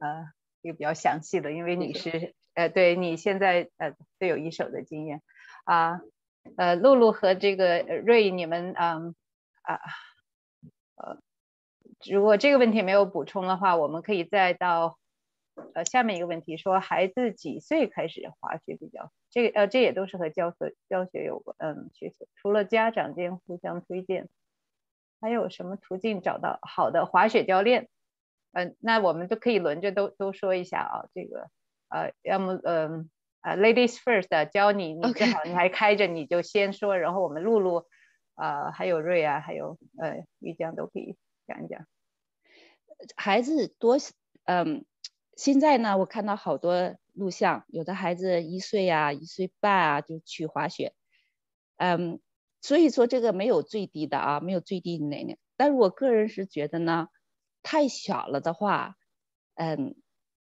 啊一个比较详细的，因为你是。呃，对你现在呃最有一手的经验啊，呃，呃露露和这个瑞，你们嗯啊呃，如果这个问题没有补充的话，我们可以再到呃下面一个问题，说孩子几岁开始滑雪比较？这个呃这也都是和教学教学有关，嗯，学习除了家长间互相推荐，还有什么途径找到好的滑雪教练？嗯，那我们都可以轮着都都说一下啊，这个。呃，要么嗯啊，ladies first，教你，你正好你还开着，你就先说，然后我们露露啊，还有瑞啊，还有呃玉江都可以讲一讲。孩子多，嗯，现在呢，我看到好多录像，有的孩子一岁啊，一岁半啊就去滑雪，嗯，所以说这个没有最低的啊，没有最低年龄，但是我个人是觉得呢，太小了的话，嗯，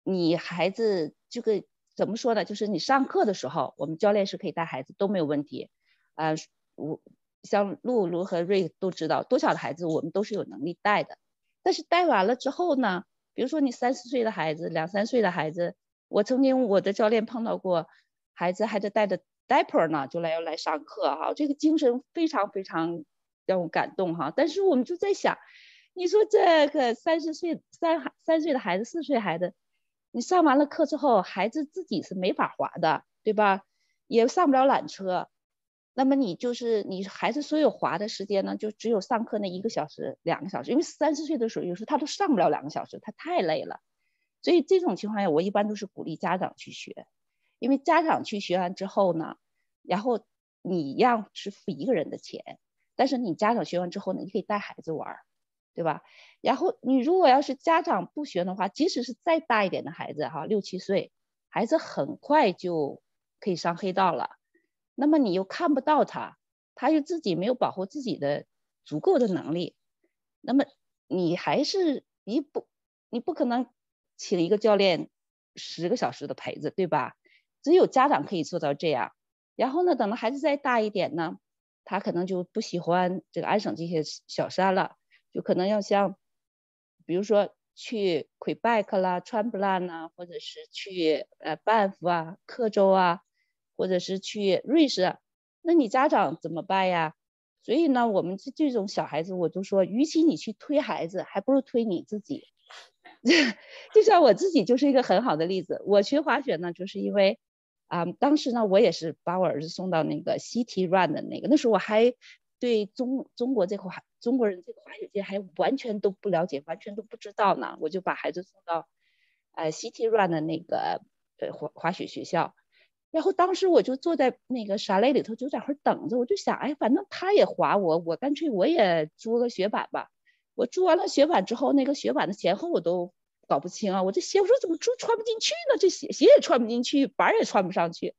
你孩子。这个怎么说呢？就是你上课的时候，我们教练是可以带孩子都没有问题。啊，我像露露和瑞都知道，多小的孩子我们都是有能力带的。但是带完了之后呢，比如说你三四岁的孩子、两三岁的孩子，我曾经我的教练碰到过，孩子还在带着 diaper 呢，就来要来上课哈，这个精神非常非常让我感动哈。但是我们就在想，你说这个三十岁三三岁的孩子、四岁孩子。你上完了课之后，孩子自己是没法滑的，对吧？也上不了缆车，那么你就是你孩子所有滑的时间呢，就只有上课那一个小时、两个小时。因为三四岁的时候，有时候他都上不了两个小时，他太累了。所以这种情况下，我一般都是鼓励家长去学，因为家长去学完之后呢，然后你一样是付一个人的钱，但是你家长学完之后呢，你可以带孩子玩。对吧？然后你如果要是家长不学的话，即使是再大一点的孩子哈，六七岁，孩子很快就可以上黑道了。那么你又看不到他，他又自己没有保护自己的足够的能力，那么你还是你不你不可能请一个教练十个小时的陪着，对吧？只有家长可以做到这样。然后呢，等到孩子再大一点呢，他可能就不喜欢这个安省这些小山了。就可能要像，比如说去 Quebec 啦、川普兰呐，或者是去呃班夫啊、克州啊，或者是去瑞士，那你家长怎么办呀？所以呢，我们这这种小孩子，我就说，与其你去推孩子，还不如推你自己。就像我自己就是一个很好的例子。我学滑雪呢，就是因为啊，当时呢，我也是把我儿子送到那个 City Run 的那个，那时候我还对中中国这块中国人这个滑雪界还完全都不了解，完全都不知道呢。我就把孩子送到呃 City Run 的那个呃滑滑雪学校。然后当时我就坐在那个沙雷里头，就在那儿等着。我就想，哎，反正他也滑，我我干脆我也租个雪板吧。我租完了雪板之后，那个雪板的前后我都搞不清啊。我这鞋，我说怎么租穿不进去呢？这鞋鞋也穿不进去，板也穿不上去。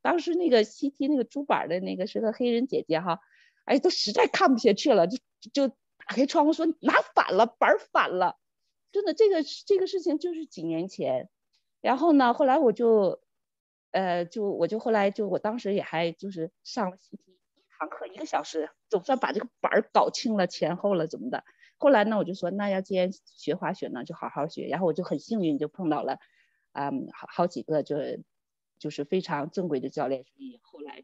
当时那个西 T 那个租板的那个是个黑人姐姐哈，哎，都实在看不下去了，就就打开窗户说拿反了，板反了。真的，这个这个事情就是几年前。然后呢，后来我就。呃，就我就后来就我当时也还就是上了习题一堂课一个小时，总算把这个板儿搞清了前后了怎么的。后来呢，我就说那要既然学滑雪呢，就好好学。然后我就很幸运就碰到了，嗯，好好几个就就是非常正规的教练。所以后来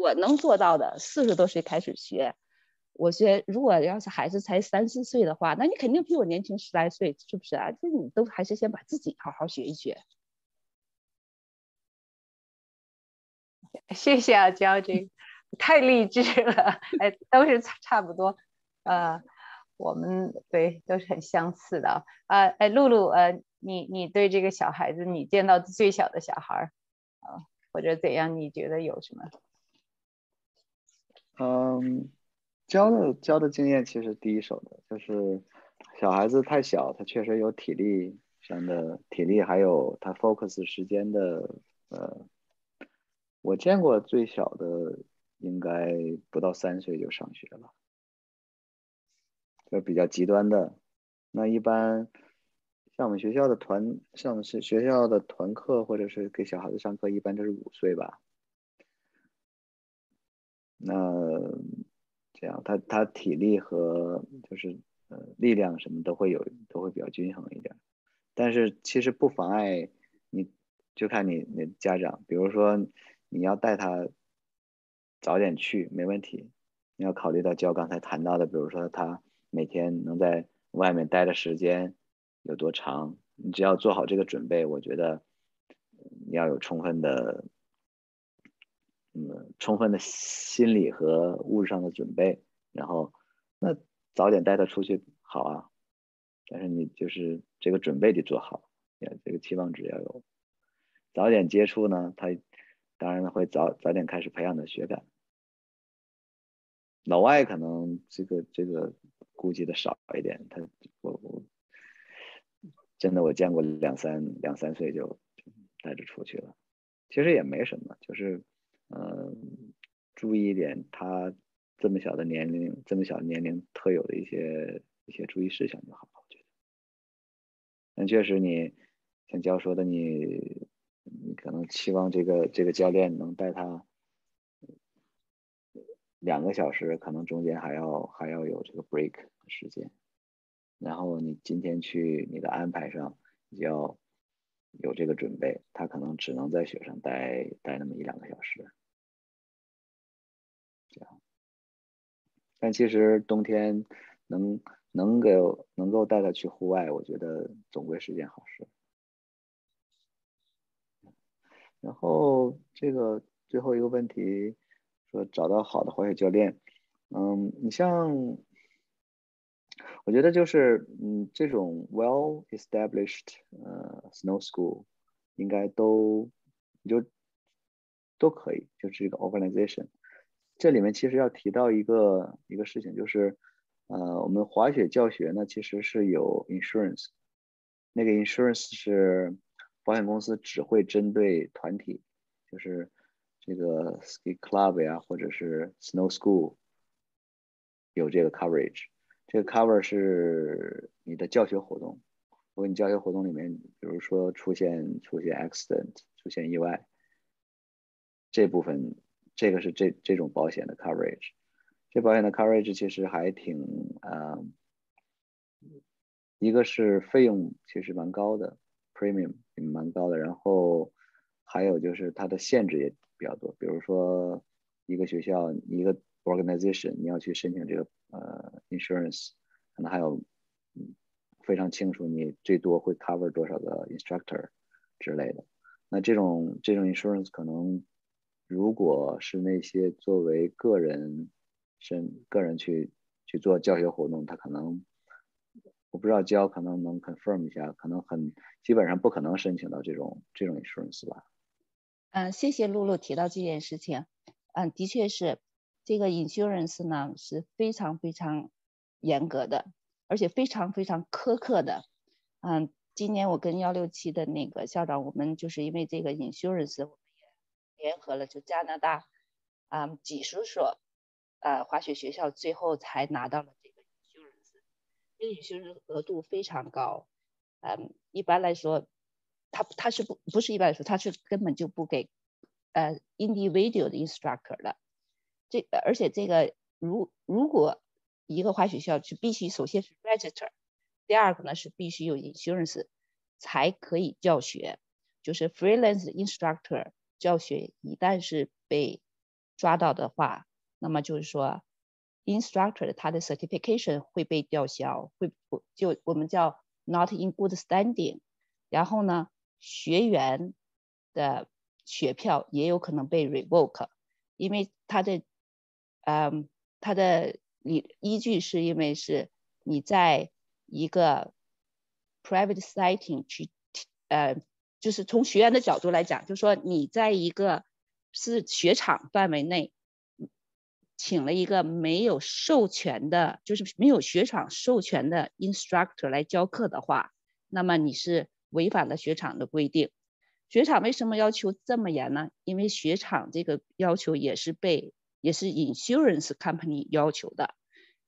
我能做到的，四十多岁开始学。我学如果要是孩子才三四岁的话，那你肯定比我年轻十来岁，是不是啊？这你都还是先把自己好好学一学。谢谢啊，娇君，太励志了。哎，都是差不多，呃，我们对都是很相似的啊。哎，露露，呃，你你对这个小孩子，你见到最小的小孩儿啊，或者怎样，你觉得有什么？嗯，教的教的经验其实第一手的，就是小孩子太小，他确实有体力上的体力，还有他 focus 时间的呃。我见过最小的应该不到三岁就上学了，就比较极端的。那一般像我们学校的团，像是学校的团课或者是给小孩子上课，一般都是五岁吧。那这样他他体力和就是呃力量什么都会有，都会比较均衡一点。但是其实不妨碍你，就看你你家长，比如说。你要带他早点去没问题，你要考虑到教刚才谈到的，比如说他每天能在外面待的时间有多长，你只要做好这个准备，我觉得你要有充分的，嗯，充分的心理和物质上的准备，然后那早点带他出去好啊，但是你就是这个准备得做好，这个期望值要有，早点接触呢，他。当然会早早点开始培养的学感。老外可能这个这个估计的少一点，他我我真的我见过两三两三岁就带着出去了，其实也没什么，就是嗯注意一点他这么小的年龄这么小年龄特有的一些一些注意事项就好了，我觉得。但确实你像教说的你。你可能期望这个这个教练能带他两个小时，可能中间还要还要有这个 break 时间，然后你今天去你的安排上你要有这个准备，他可能只能在雪上待待那么一两个小时，但其实冬天能能够能够带他去户外，我觉得总归是件好事。然后这个最后一个问题，说找到好的滑雪教练，嗯，你像，我觉得就是，嗯，这种 well established 呃 snow school 应该都你就都可以，就是一个 organization。这里面其实要提到一个一个事情，就是，呃，我们滑雪教学呢其实是有 insurance，那个 insurance 是。保险公司只会针对团体，就是这个 ski club 呀，或者是 snow school 有这个 coverage。这个 cover 是你的教学活动，如果你教学活动里面，比如说出现出现 accident 出现意外，这部分这个是这这种保险的 coverage。这保险的 coverage 其实还挺啊。一个是费用其实蛮高的，premium 也蛮高的，然后还有就是它的限制也比较多，比如说一个学校一个 organization 你要去申请这个呃 insurance，可能还有嗯非常清楚你最多会 cover 多少个 instructor 之类的。那这种这种 insurance 可能如果是那些作为个人申个人去去做教学活动，他可能我不知道教可能能 confirm 一下，可能很基本上不可能申请到这种这种 insurance 吧。嗯，谢谢露露提到这件事情。嗯，的确是这个 insurance 呢是非常非常严格的，而且非常非常苛刻的。嗯，今年我跟幺六七的那个校长，我们就是因为这个 insurance，联合了就加拿大啊几十所呃滑雪学校，最后才拿到了这个 insurance。这个 insurance 额度非常高。嗯，一般来说，他他是不不是一般来说，他是根本就不给呃 individual 的 instructor 的。这而且这个如如果一个滑雪校是必须首先是 register，第二个呢是必须有 insurance 才可以教学，就是 freelance instructor 教学一旦是被抓到的话，那么就是说 instructor 他的 certification 会被吊销，会就我们叫 not in good standing，然后呢学员的学票也有可能被 revoke，因为他的嗯，它的理依据是因为是你在一个 private setting 去，呃，就是从学员的角度来讲，就说你在一个是雪场范围内，请了一个没有授权的，就是没有雪场授权的 instructor 来教课的话，那么你是违反了雪场的规定。雪场为什么要求这么严呢？因为雪场这个要求也是被。也是 insurance company 要求的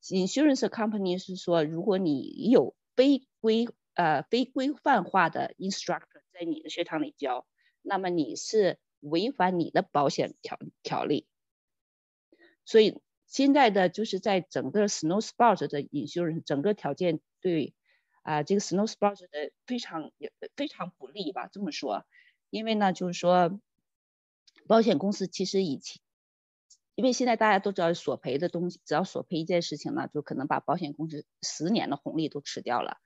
，insurance company 是说，如果你有非规呃非规范化的 instructor 你的学堂里教，那么你是违反你的保险条条例。所以现在的就是在整个 snow sport 的 insurance 整个条件对啊这个 snow sports 的非常非常不利吧这么说，因为呢就是说保险公司其实以前。因为现在大家都知道索赔的东西，只要索赔一件事情呢，就可能把保险公司十年的红利都吃掉了。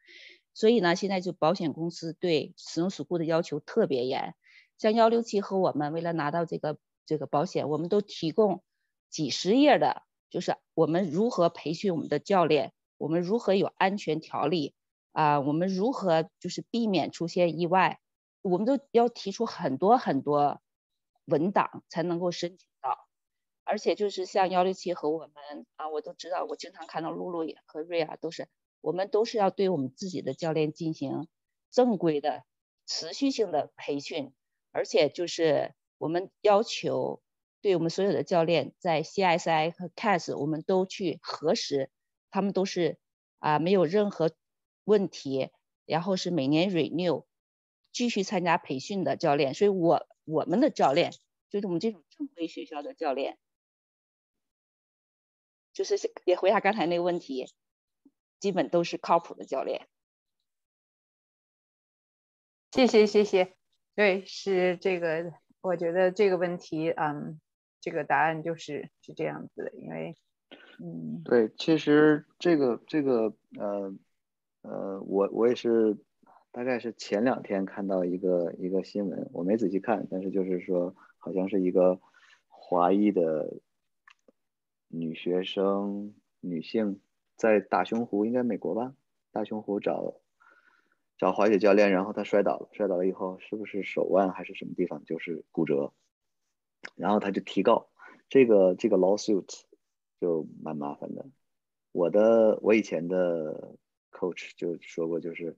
所以呢，现在就保险公司对使用事故的要求特别严。像幺六七和我们为了拿到这个这个保险，我们都提供几十页的，就是我们如何培训我们的教练，我们如何有安全条例啊，我们如何就是避免出现意外，我们都要提出很多很多文档才能够申请到。而且就是像幺六七和我们啊，我都知道，我经常看到露露也和瑞亚都是，我们都是要对我们自己的教练进行正规的、持续性的培训，而且就是我们要求对我们所有的教练在 CSI 和 CAS 我们都去核实，他们都是啊没有任何问题，然后是每年 renew 继续参加培训的教练，所以我我们的教练就是我们这种正规学校的教练。就是也回答刚才那个问题，基本都是靠谱的教练。谢谢谢谢，对，是这个，我觉得这个问题，嗯，这个答案就是是这样子的，因为，嗯，对，其实这个这个，呃呃，我我也是大概是前两天看到一个一个新闻，我没仔细看，但是就是说好像是一个华裔的。女学生，女性在大熊湖，应该美国吧？大熊湖找找滑雪教练，然后他摔倒了，摔倒了以后，是不是手腕还是什么地方就是骨折？然后他就提告，这个这个 lawsuit 就蛮麻烦的。我的我以前的 coach 就说过，就是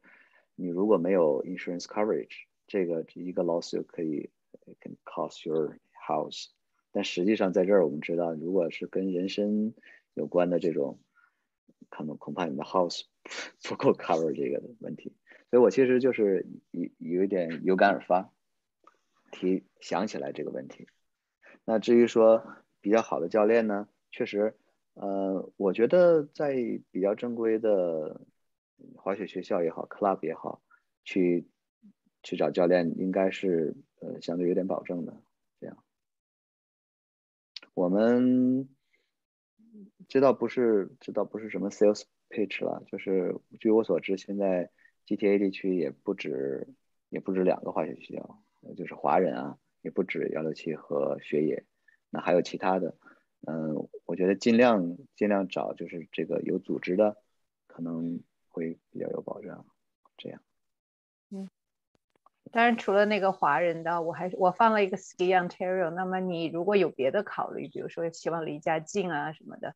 你如果没有 insurance coverage，这个一个 lawsuit 可以 can cost your house。但实际上，在这儿我们知道，如果是跟人身有关的这种，可能恐怕你的 house 不够 cover 这个的问题。所以我其实就是有有一点有感而发，提想起来这个问题。那至于说比较好的教练呢，确实，呃，我觉得在比较正规的滑雪学校也好，club 也好，去去找教练，应该是呃相对有点保证的。这样，我们这倒不是这倒不是什么 sales pitch 了，就是据我所知，现在 GTA 地区也不止也不止两个化学学校，就是华人啊，也不止幺六七和雪野，那还有其他的。嗯，我觉得尽量尽量找就是这个有组织的，可能会比较有保障。这样，嗯，当然除了那个华人的，我还我放了一个 Ski Ontario。那么你如果有别的考虑，比如说希望离家近啊什么的，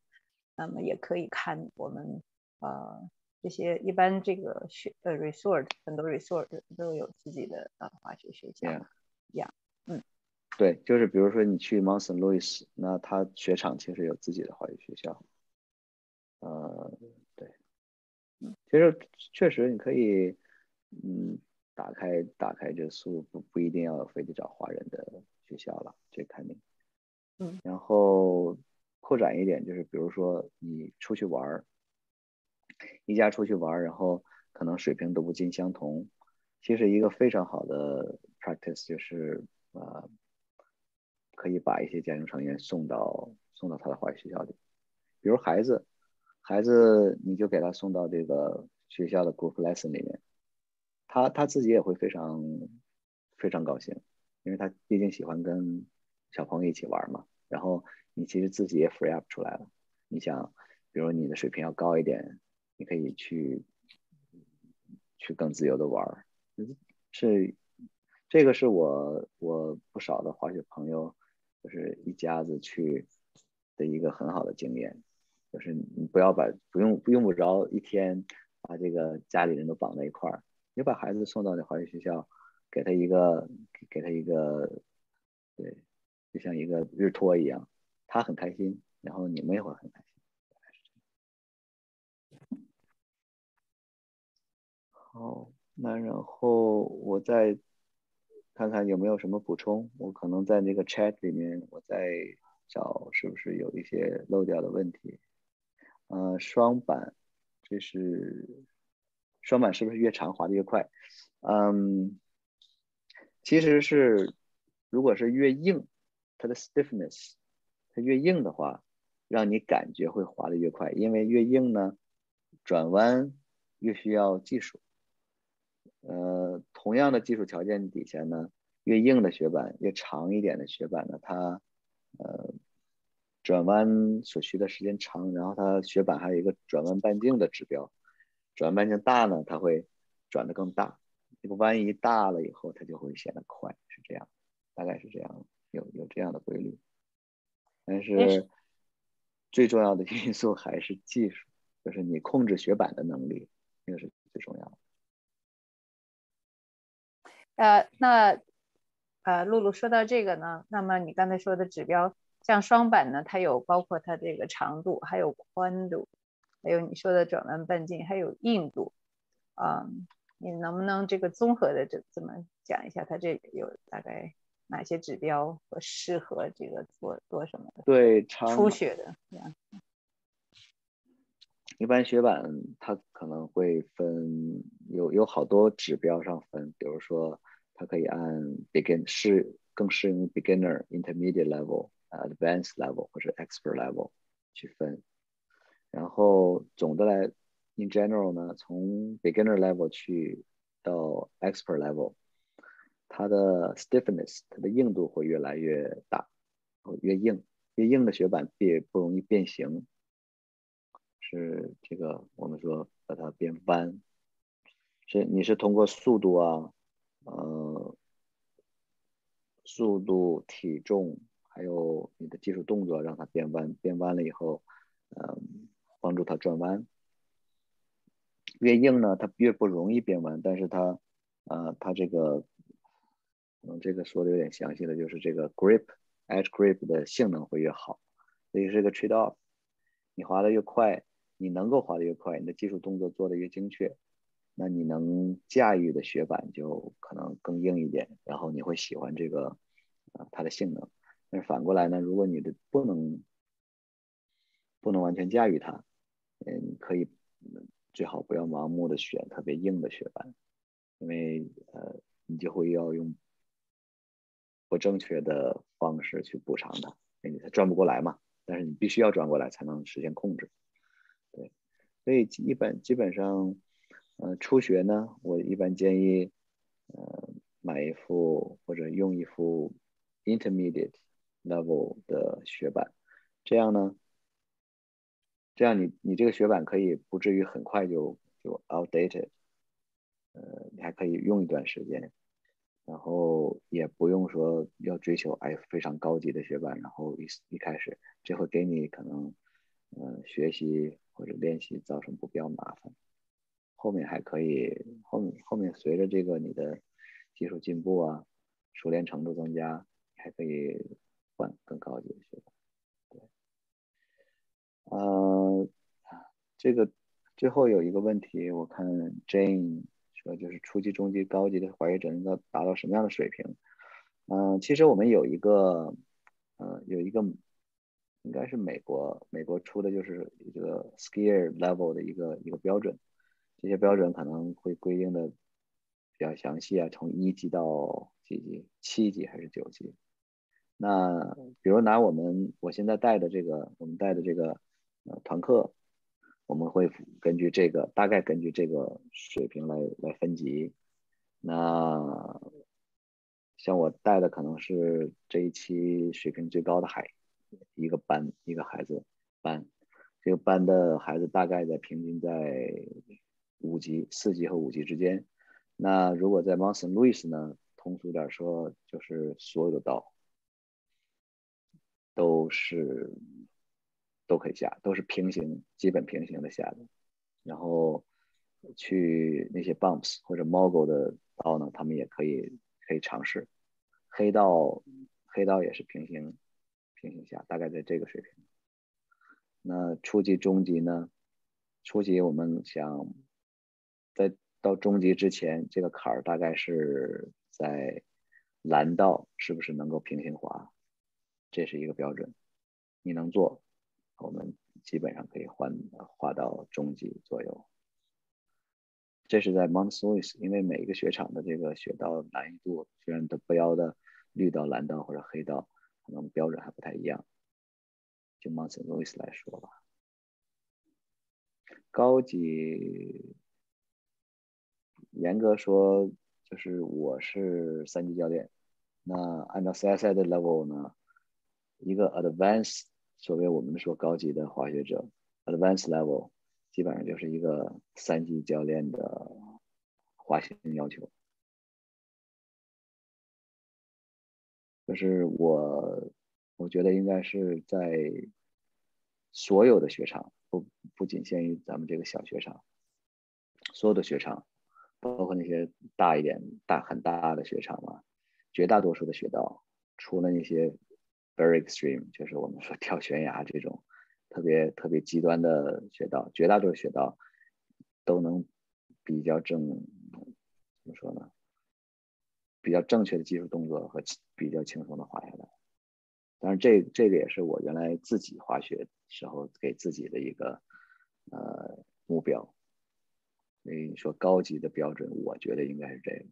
那么也可以看我们呃这些一般这个学呃 resort 很多 resort 都有自己的呃滑雪学校，呀，嗯。对，就是比如说你去 Mount Saint Louis，那他雪场其实有自己的滑雪学校。呃，对，嗯其实确实你可以，嗯，打开打开这速不不一定要非得找华人的学校了，这肯定。嗯。然后扩展一点，就是比如说你出去玩儿，一家出去玩儿，然后可能水平都不尽相同，其实一个非常好的 practice 就是呃。可以把一些家庭成员送到送到他的滑雪学校里，比如孩子，孩子你就给他送到这个学校的 group lesson 里面，他他自己也会非常非常高兴，因为他毕竟喜欢跟小朋友一起玩嘛。然后你其实自己也 free up 出来了，你想，比如你的水平要高一点，你可以去去更自由的玩，是这个是我我不少的滑雪朋友。就是一家子去的一个很好的经验，就是你不要把不用不用不着一天把这个家里人都绑在一块儿，你把孩子送到那滑雪学校，给他一个给他一个，对，就像一个日托一样，他很开心，然后你们也会很开心。好，那然后我再。看看有没有什么补充，我可能在那个 chat 里面，我再找是不是有一些漏掉的问题。呃，双板，这是双板是不是越长滑的越快？嗯，其实是，如果是越硬，它的 stiffness，它越硬的话，让你感觉会滑得越快，因为越硬呢，转弯越需要技术。呃，同样的技术条件底下呢，越硬的雪板，越长一点的雪板呢，它呃转弯所需的时间长，然后它雪板还有一个转弯半径的指标，转弯半径大呢，它会转得更大，这个弯一大了以后，它就会显得快，是这样，大概是这样，有有这样的规律。但是最重要的因素还是技术，就是你控制雪板的能力，那个是最重要的。呃，那呃，露露说到这个呢，那么你刚才说的指标，像双板呢，它有包括它这个长度，还有宽度，还有你说的转弯半径，还有硬度，啊，你能不能这个综合的这怎么讲一下？它这有大概哪些指标和适合这个做做什么的？对，初学的这样。一般雪板它可能会分有有好多指标上分，比如说它可以按 begin 适更适应 beginner、intermediate level、advanced level 或者 expert level 去分。然后总的来，in general 呢，从 beginner level 去到 expert level，它的 stiffness 它的硬度会越来越大，越硬，越硬的雪板越不容易变形。是这个，我们说把它变弯，是你是通过速度啊，呃，速度、体重，还有你的技术动作让它变弯，变弯了以后，嗯，帮助它转弯。越硬呢，它越不容易变弯，但是它，呃，它这个，嗯，这个说的有点详细的就是这个 grip edge grip 的性能会越好，所以是个 trade off，你滑的越快。你能够滑的越快，你的技术动作做的越精确，那你能驾驭的雪板就可能更硬一点，然后你会喜欢这个啊它的性能。但是反过来呢，如果你的不能不能完全驾驭它，嗯，可以最好不要盲目的选特别硬的雪板，因为呃你就会要用不正确的方式去补偿它，因为它转不过来嘛。但是你必须要转过来才能实现控制。对，所以一般基本上，呃，初学呢，我一般建议，呃，买一副或者用一副 intermediate level 的雪板，这样呢。这样你你这个雪板可以不至于很快就就 outdated，呃，你还可以用一段时间，然后也不用说要追求哎非常高级的学板，然后一一开始这会给你可能嗯学习或者练习造成不必要麻烦，后面还可以后面后面随着这个你的技术进步啊，熟练程度增加，还可以换更高级的雪板。呃，这个最后有一个问题，我看 Jane 说就是初级、中级、高级的滑雪者应该达到什么样的水平？嗯，其实我们有一个，呃，有一个应该是美国美国出的就是这个 skier level 的一个一个标准，这些标准可能会规定的比较详细啊，从一级到几级，七级还是九级？那比如拿我们我现在带的这个，我们带的这个。呃，团课我们会根据这个大概根据这个水平来来分级。那像我带的可能是这一期水平最高的孩一个班一个孩子班，这个班的孩子大概在平均在五级四级和五级之间。那如果在 Mount Saint Louis 呢，通俗点说就是所有的道都是。都可以下，都是平行，基本平行的下的。然后去那些 bumps 或者 mogul 的道呢，他们也可以可以尝试。黑道黑道也是平行平行下，大概在这个水平。那初级、中级呢？初级我们想在到中级之前，这个坎儿大概是在蓝道是不是能够平行滑？这是一个标准，你能做。我们基本上可以换滑到中级左右，这是在 Mount s o u i s 因为每一个雪场的这个雪道难易度虽然都标的绿道、蓝道或者黑道，可能标准还不太一样。就 Mount s o u i s 来说吧，高级严格说就是我是三级教练，那按照 CSI 的 level 呢，一个 Advanced。所谓我们说高级的滑雪者，advanced level，基本上就是一个三级教练的滑行要求。就是我，我觉得应该是在所有的雪场，不不仅限于咱们这个小雪场，所有的雪场，包括那些大一点、大很大的雪场嘛，绝大多数的雪道，除了那些。Very extreme，就是我们说跳悬崖这种特别特别极端的雪道，绝大多数雪道都能比较正，怎么说呢？比较正确的技术动作和比较轻松的滑下来。当然，这这个也是我原来自己滑雪时候给自己的一个呃目标。所以你说高级的标准，我觉得应该是这个。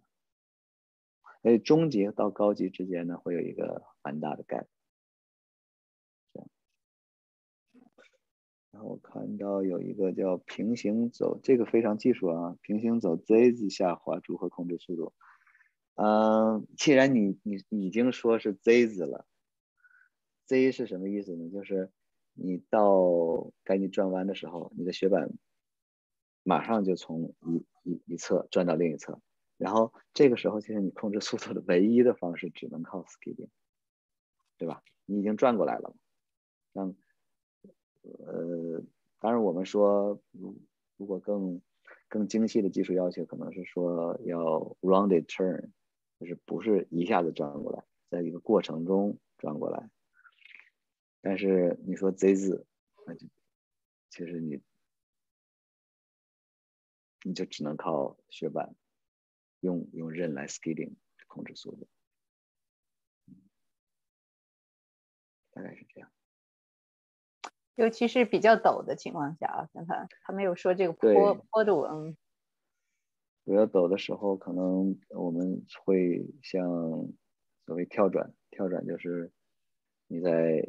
所以中级到高级之间呢，会有一个蛮大的 gap。然后我看到有一个叫平行走，这个非常技术啊，平行走 Z 字下滑如何控制速度？嗯，既然你你已经说是 Z 字了，Z 是什么意思呢？就是你到该你转弯的时候，你的雪板马上就从一一一侧转到另一侧，然后这个时候其实你控制速度的唯一的方式只能靠 skidding，对吧？你已经转过来了，让。呃，当然，我们说，如如果更更精细的技术要求，可能是说要 rounded turn，就是不是一下子转过来，在一个过程中转过来。但是你说 Z 字，那就其实你你就只能靠雪板，用用刃来 skidding 控制速度，大概是这样。尤其是比较陡的情况下啊，刚才他没有说这个坡坡度，嗯比较陡的时候，可能我们会像所谓跳转，跳转就是你在，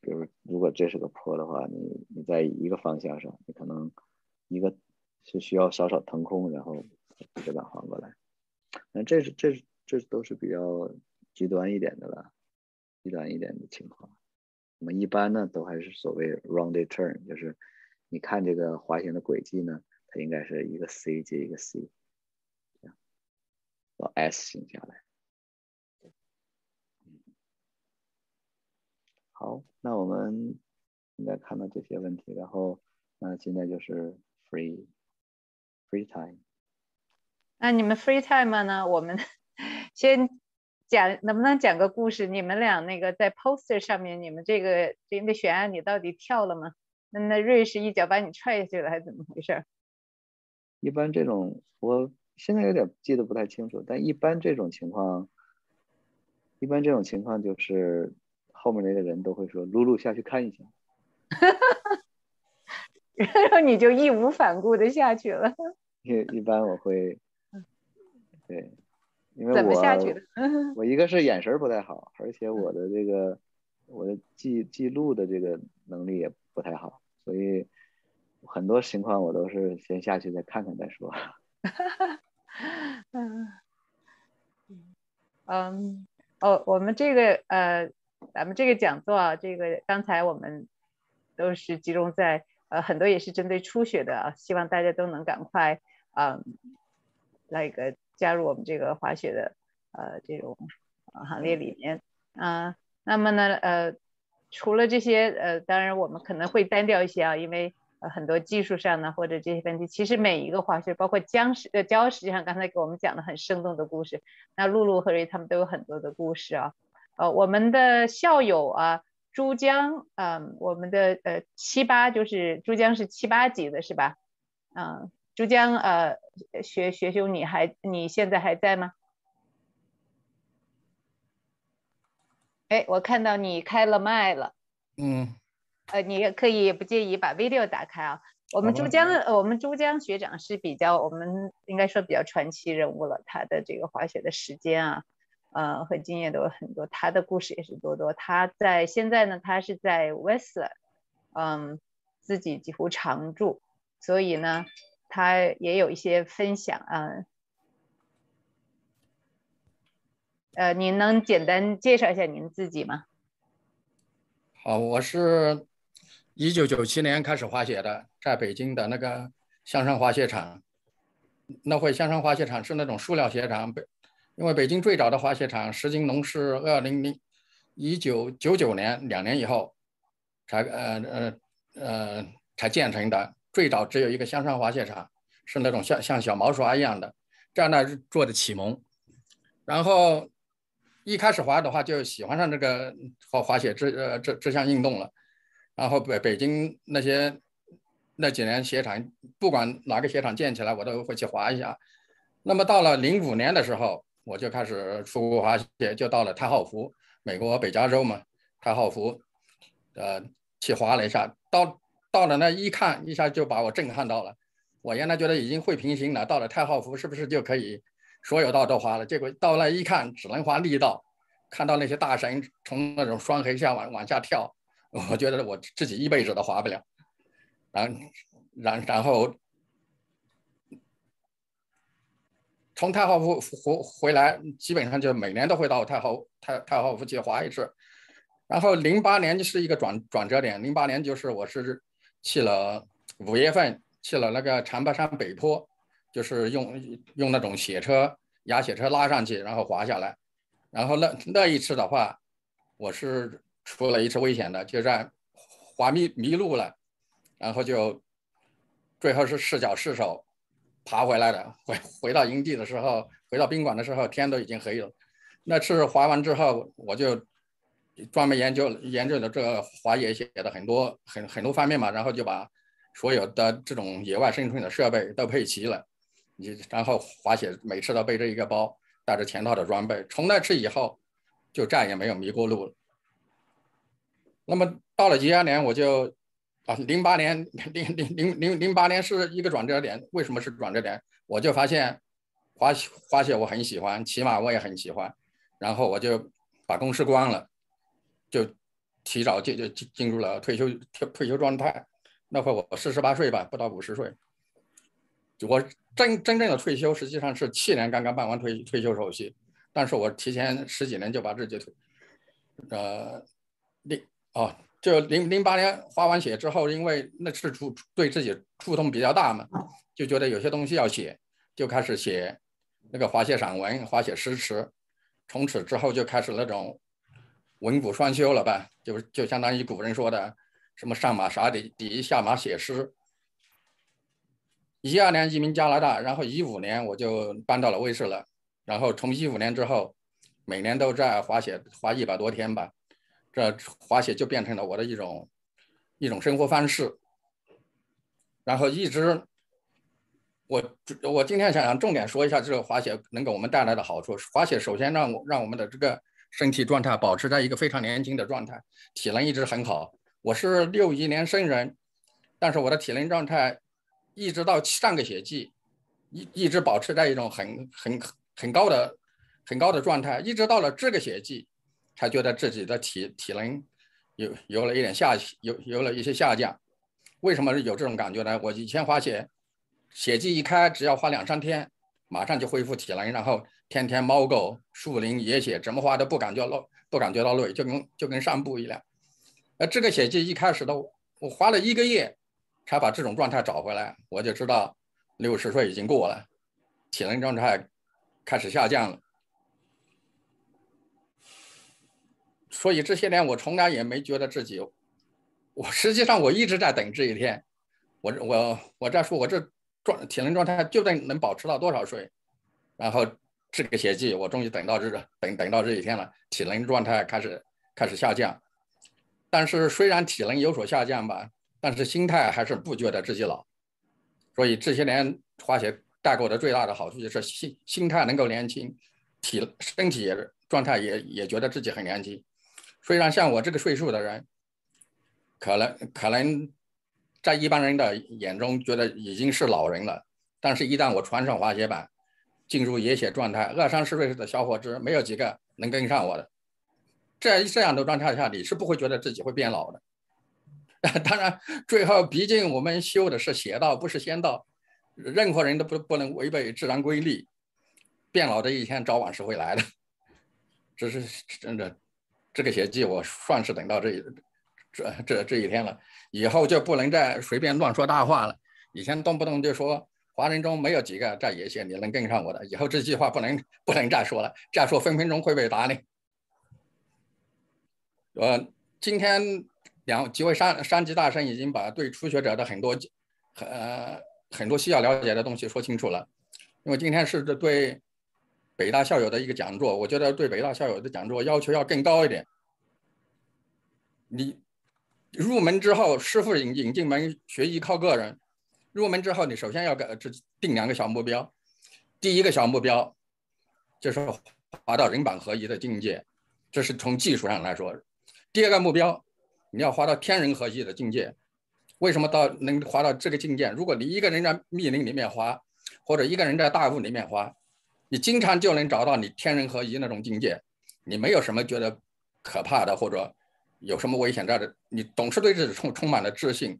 比如如果这是个坡的话，你你在一个方向上，你可能一个是需要稍稍腾空，然后再把缓过来。那这是这是这都是比较极端一点的了，极端一点的情况。我们一般呢都还是所谓 rounded turn，就是你看这个滑行的轨迹呢，它应该是一个 C 接一个 C，这样到 S 形下来。好，那我们应该看到这些问题，然后那现在就是 free free time。那你们 free time 呢？我们 先讲，能不能讲个故事？你们俩那个在 poster 上面，你们这个这那悬崖，你到底跳了吗？那那瑞士一脚把你踹下去了，还是怎么回事？一般这种我现在有点记得不太清楚，但一般这种情况，一般这种情况就是后面那个人都会说：“露露下去看一下。然后你就义无反顾的下去了，”一一般我会，对，因为怎么下去我的？我一个是眼神儿不太好，而且我的这个我的记记录的这个能力也不太好，所以很多情况我都是先下去再看看再说。嗯嗯哦，我们这个呃，咱们这个讲座啊，这个刚才我们都是集中在呃很多也是针对初学的啊，希望大家都能赶快啊、那个加入我们这个滑雪的呃这种呃行列里面啊、那么呢呃除了这些呃，当然我们可能会单调一些啊，因为呃很多技术上呢或者这些问题，其实每一个滑雪，包括江实呃焦实际上刚才给我们讲的很生动的故事，那露露和瑞他们都有很多的故事啊。呃，我们的校友啊，珠江，嗯、我们的呃七八就是珠江是七八级的是吧？嗯、珠江呃学学兄你还你现在还在吗？哎，我看到你开了麦了。嗯，呃，你也可以不介意把 video 打开啊。我们珠江，呃，我们珠江学长是比较，我们应该说比较传奇人物了。他的这个滑雪的时间啊，呃，和经验都有很多，他的故事也是多多。他在现在呢，他是在 Whistler，嗯，自己几乎常住，所以呢，他也有一些分享啊。呃，您能简单介绍一下您自己吗？好，我是一九九七年开始滑雪的，在北京的那个香山滑雪场。那会香山滑雪场是那种塑料雪场，北因为北京最早的滑雪场石金龙是二零零一九九九年两年以后才呃呃呃才建成的，最早只有一个香山滑雪场，是那种像像小毛刷一样的，这样呢做的启蒙。然后一开始滑的话，就喜欢上这个滑滑雪这呃这这项运动了。然后北北京那些那几年雪场，不管哪个雪场建起来，我都会去滑一下。那么到了零五年的时候，我就开始出国滑雪，就到了太浩湖，美国北加州嘛，太浩湖，呃，去滑了一下。到到了那一看，一下就把我震撼到了。我原来觉得已经会平行了，到了太浩湖是不是就可以所有道都滑了？结果到那一看，只能滑力道，看到那些大神从那种双黑下往往下跳，我觉得我自己一辈子都滑不了。然然然后从太浩湖回回来，基本上就每年都会到太浩太太浩湖去滑一次。然后零八年就是一个转转折点，零八年就是我是去了五月份去了那个长白山北坡，就是用用那种雪车压雪车拉上去，然后滑下来。然后那那一次的话，我是出了一次危险的，就在滑迷迷路了，然后就最后是四脚失手爬回来的。回回到营地的时候，回到宾馆的时候，天都已经黑了。那次滑完之后，我就专门研究研究了这个滑野雪的很多很很多方面嘛，然后就把所有的这种野外生存的设备都配齐了。你然后滑雪每次都背着一个包，带着全套的装备。从那次以后，就再也没有迷过路了。那么到了一二年，我就啊，零八年零零零零零八年是一个转折点。为什么是转折点？我就发现滑雪滑雪我很喜欢，骑马我也很喜欢，然后我就把公司关了，就提早就就进进入了退休退退休状态。那会我四十八岁吧，不到五十岁。我真真正的退休实际上是去年刚刚办完退退休手续，但是我提前十几年就把自己退，呃，零哦，就零零八年滑完雪之后，因为那次触对自己触动比较大嘛，就觉得有些东西要写，就开始写那个滑雪散文、滑雪诗词，从此之后就开始那种文武双修了吧，就就相当于古人说的什么上马耍底底，下马写诗。一二年移民加拿大，然后一五年我就搬到了卫士了，然后从一五年之后，每年都在滑雪，滑一百多天吧，这滑雪就变成了我的一种一种生活方式。然后一直，我我今天想想重点说一下这个滑雪能给我们带来的好处。滑雪首先让我让我们的这个身体状态保持在一个非常年轻的状态，体能一直很好。我是六一年生人，但是我的体能状态。一直到上个雪季，一一直保持在一种很很很高的很高的状态，一直到了这个雪季，才觉得自己的体体能有有了一点下有有了一些下降。为什么有这种感觉呢？我以前滑雪，雪季一开，只要滑两三天，马上就恢复体能，然后天天猫狗树林野雪，怎么滑都不感觉累，不感觉到累，就跟就跟散步一样。呃，这个雪季一开始的，我滑了一个月。才把这种状态找回来，我就知道六十岁已经过了，体能状态开始下降了。所以这些年我从来也没觉得自己，我实际上我一直在等这一天。我我我在说，我这状体能状态究竟能保持到多少岁？然后这个雪季，我终于等到这个等等到这一天了，体能状态开始开始下降。但是虽然体能有所下降吧。但是心态还是不觉得自己老，所以这些年滑雪带给我的最大的好处就是心心态能够年轻，体身体状态也也觉得自己很年轻。虽然像我这个岁数的人，可能可能在一般人的眼中觉得已经是老人了，但是一旦我穿上滑雪板，进入野血状态，二三十岁的小伙子没有几个能跟上我的。这这样的状态下，你是不会觉得自己会变老的。当然，最后毕竟我们修的是邪道，不是仙道。任何人都不不能违背自然规律，变老的一天早晚是会来的。这是真的，这个邪迹我算是等到这这这这一天了。以后就不能再随便乱说大话了。以前动不动就说华人中没有几个在野线你能跟上我的，以后这句话不能不能再说了，再说分分钟会被打脸。我今天。两几位山山级大神已经把对初学者的很多很呃很多需要了解的东西说清楚了。因为今天是对北大校友的一个讲座，我觉得对北大校友的讲座要求要更高一点。你入门之后，师傅引引进门，学艺靠个人。入门之后，你首先要给这定两个小目标。第一个小目标就是滑到人板合一的境界，这是从技术上来说。第二个目标。你要滑到天人合一的境界，为什么到能滑到这个境界？如果你一个人在密林里面滑，或者一个人在大雾里面滑，你经常就能找到你天人合一那种境界，你没有什么觉得可怕的或者有什么危险在的，你总是对自己充充满了自信。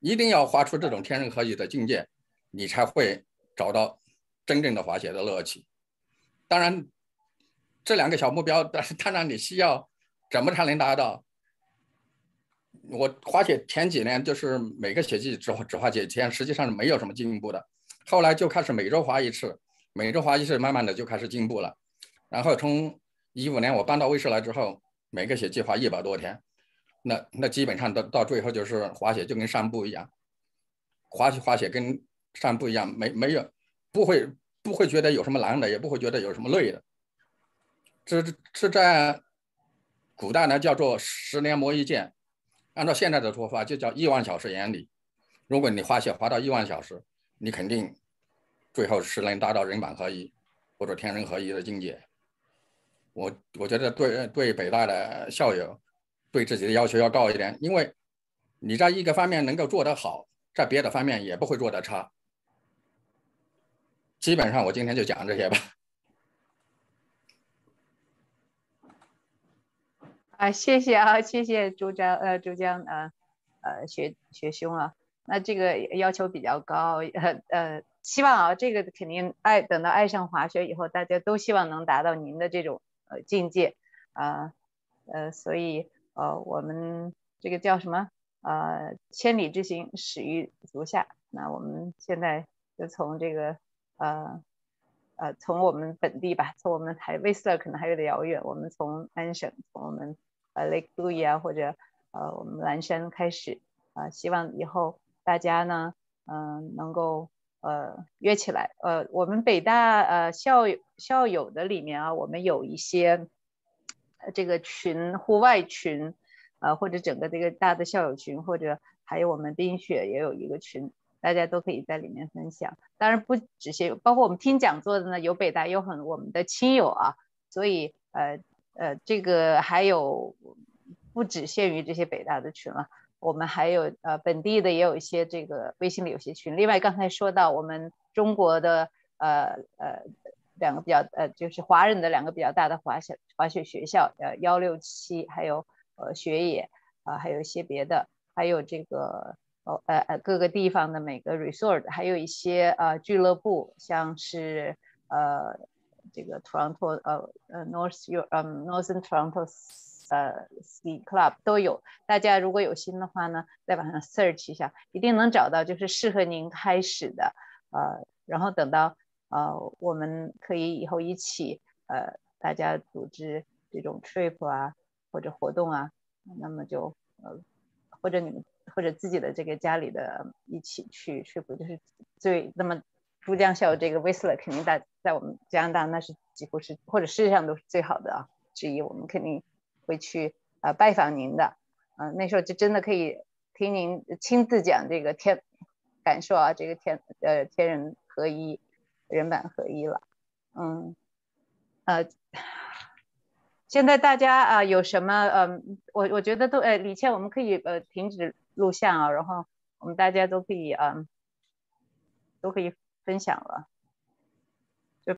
一定要滑出这种天人合一的境界，你才会找到真正的滑雪的乐趣。当然，这两个小目标，但是当然你需要怎么才能达到？我滑雪前几年就是每个雪季只只滑几天，实际上是没有什么进步的。后来就开始每周滑一次，每周滑一次，慢慢的就开始进步了。然后从一五年我搬到威士来之后，每个雪季滑一百多天，那那基本上到到最后就是滑雪就跟散步一样，滑雪滑雪跟散步一样，没没有不会不会觉得有什么难的，也不会觉得有什么累的。这这这在古代呢叫做十年磨一剑。按照现在的说法，就叫亿万小时原理。如果你滑雪滑到亿万小时，你肯定最后是能达到人板合一或者天人合一的境界。我我觉得对对北大的校友对自己的要求要高一点，因为你在一个方面能够做得好，在别的方面也不会做得差。基本上我今天就讲这些吧。啊，谢谢啊，谢谢珠江呃珠江呃呃学学兄啊，那这个要求比较高，呃呃，希望啊这个肯定爱等到爱上滑雪以后，大家都希望能达到您的这种呃境界啊呃，所以呃我们这个叫什么呃千里之行始于足下，那我们现在就从这个呃。呃，从我们本地吧，从我们台威斯勒可能还有点遥远，我们从安省，从我们。呃，Lake Louise 啊，或者呃，我们蓝山开始啊，希望以后大家呢，嗯，能够呃约起来。呃，我们北大呃校友校友的里面啊，我们有一些这个群，户外群，呃，或者整个这个大的校友群，或者还有我们冰雪也有一个群，大家都可以在里面分享。当然不只是，包括我们听讲座的呢，有北大，有很我们的亲友啊，所以呃。呃，这个还有不只限于这些北大的群了，我们还有呃本地的也有一些这个微信里有些群。另外刚才说到我们中国的呃呃两个比较呃就是华人的两个比较大的滑雪滑雪学校，呃幺六七还有呃雪野啊，还有一些别的，还有这个哦呃呃各个地方的每个 resort，还有一些呃俱乐部，像是呃。这个 Toronto 呃呃 North U 嗯 Northern Toronto 呃 Ski Club 都有，大家如果有心的话呢，在网上 search 一下，一定能找到就是适合您开始的呃，然后等到呃我们可以以后一起呃大家组织这种 trip 啊或者活动啊，那么就呃或者你们或者自己的这个家里的一起去 trip 就是最那么。珠江校这个 whistle 肯定在在我们加拿大那是几乎是或者世界上都是最好的啊之一，我们肯定会去呃拜访您的，嗯，那时候就真的可以听您亲自讲这个天感受啊，这个天呃天人合一，人板合一了，嗯，呃，现在大家啊有什么嗯，我我觉得都呃李倩我们可以呃停止录像啊，然后我们大家都可以嗯都可以。分享了，